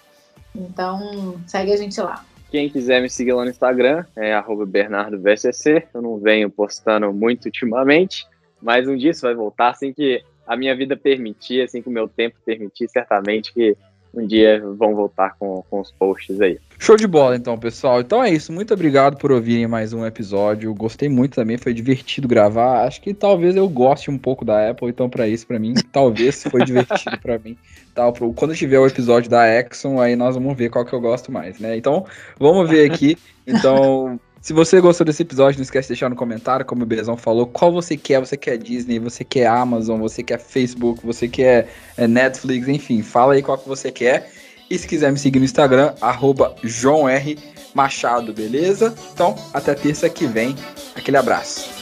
[SPEAKER 3] Então, segue a gente lá.
[SPEAKER 2] Quem quiser me seguir lá no Instagram é BernardoVCC. Eu não venho postando muito ultimamente, mas um dia isso vai voltar assim que a minha vida permitir, assim que o meu tempo permitir, certamente que um dia vão voltar com, com os posts aí.
[SPEAKER 1] Show de bola, então, pessoal. Então é isso. Muito obrigado por ouvirem mais um episódio. Gostei muito também, foi divertido gravar. Acho que talvez eu goste um pouco da Apple, então para isso, para mim, talvez foi divertido para mim. Tá, quando tiver o episódio da Exxon, aí nós vamos ver qual que eu gosto mais, né? Então, vamos ver aqui. Então, se você gostou desse episódio, não esquece de deixar no comentário, como o Bezão falou, qual você quer. Você quer Disney, você quer Amazon, você quer Facebook, você quer é, Netflix, enfim, fala aí qual que você quer. E se quiser me seguir no Instagram, arroba. Machado, beleza? Então, até terça que vem. Aquele abraço.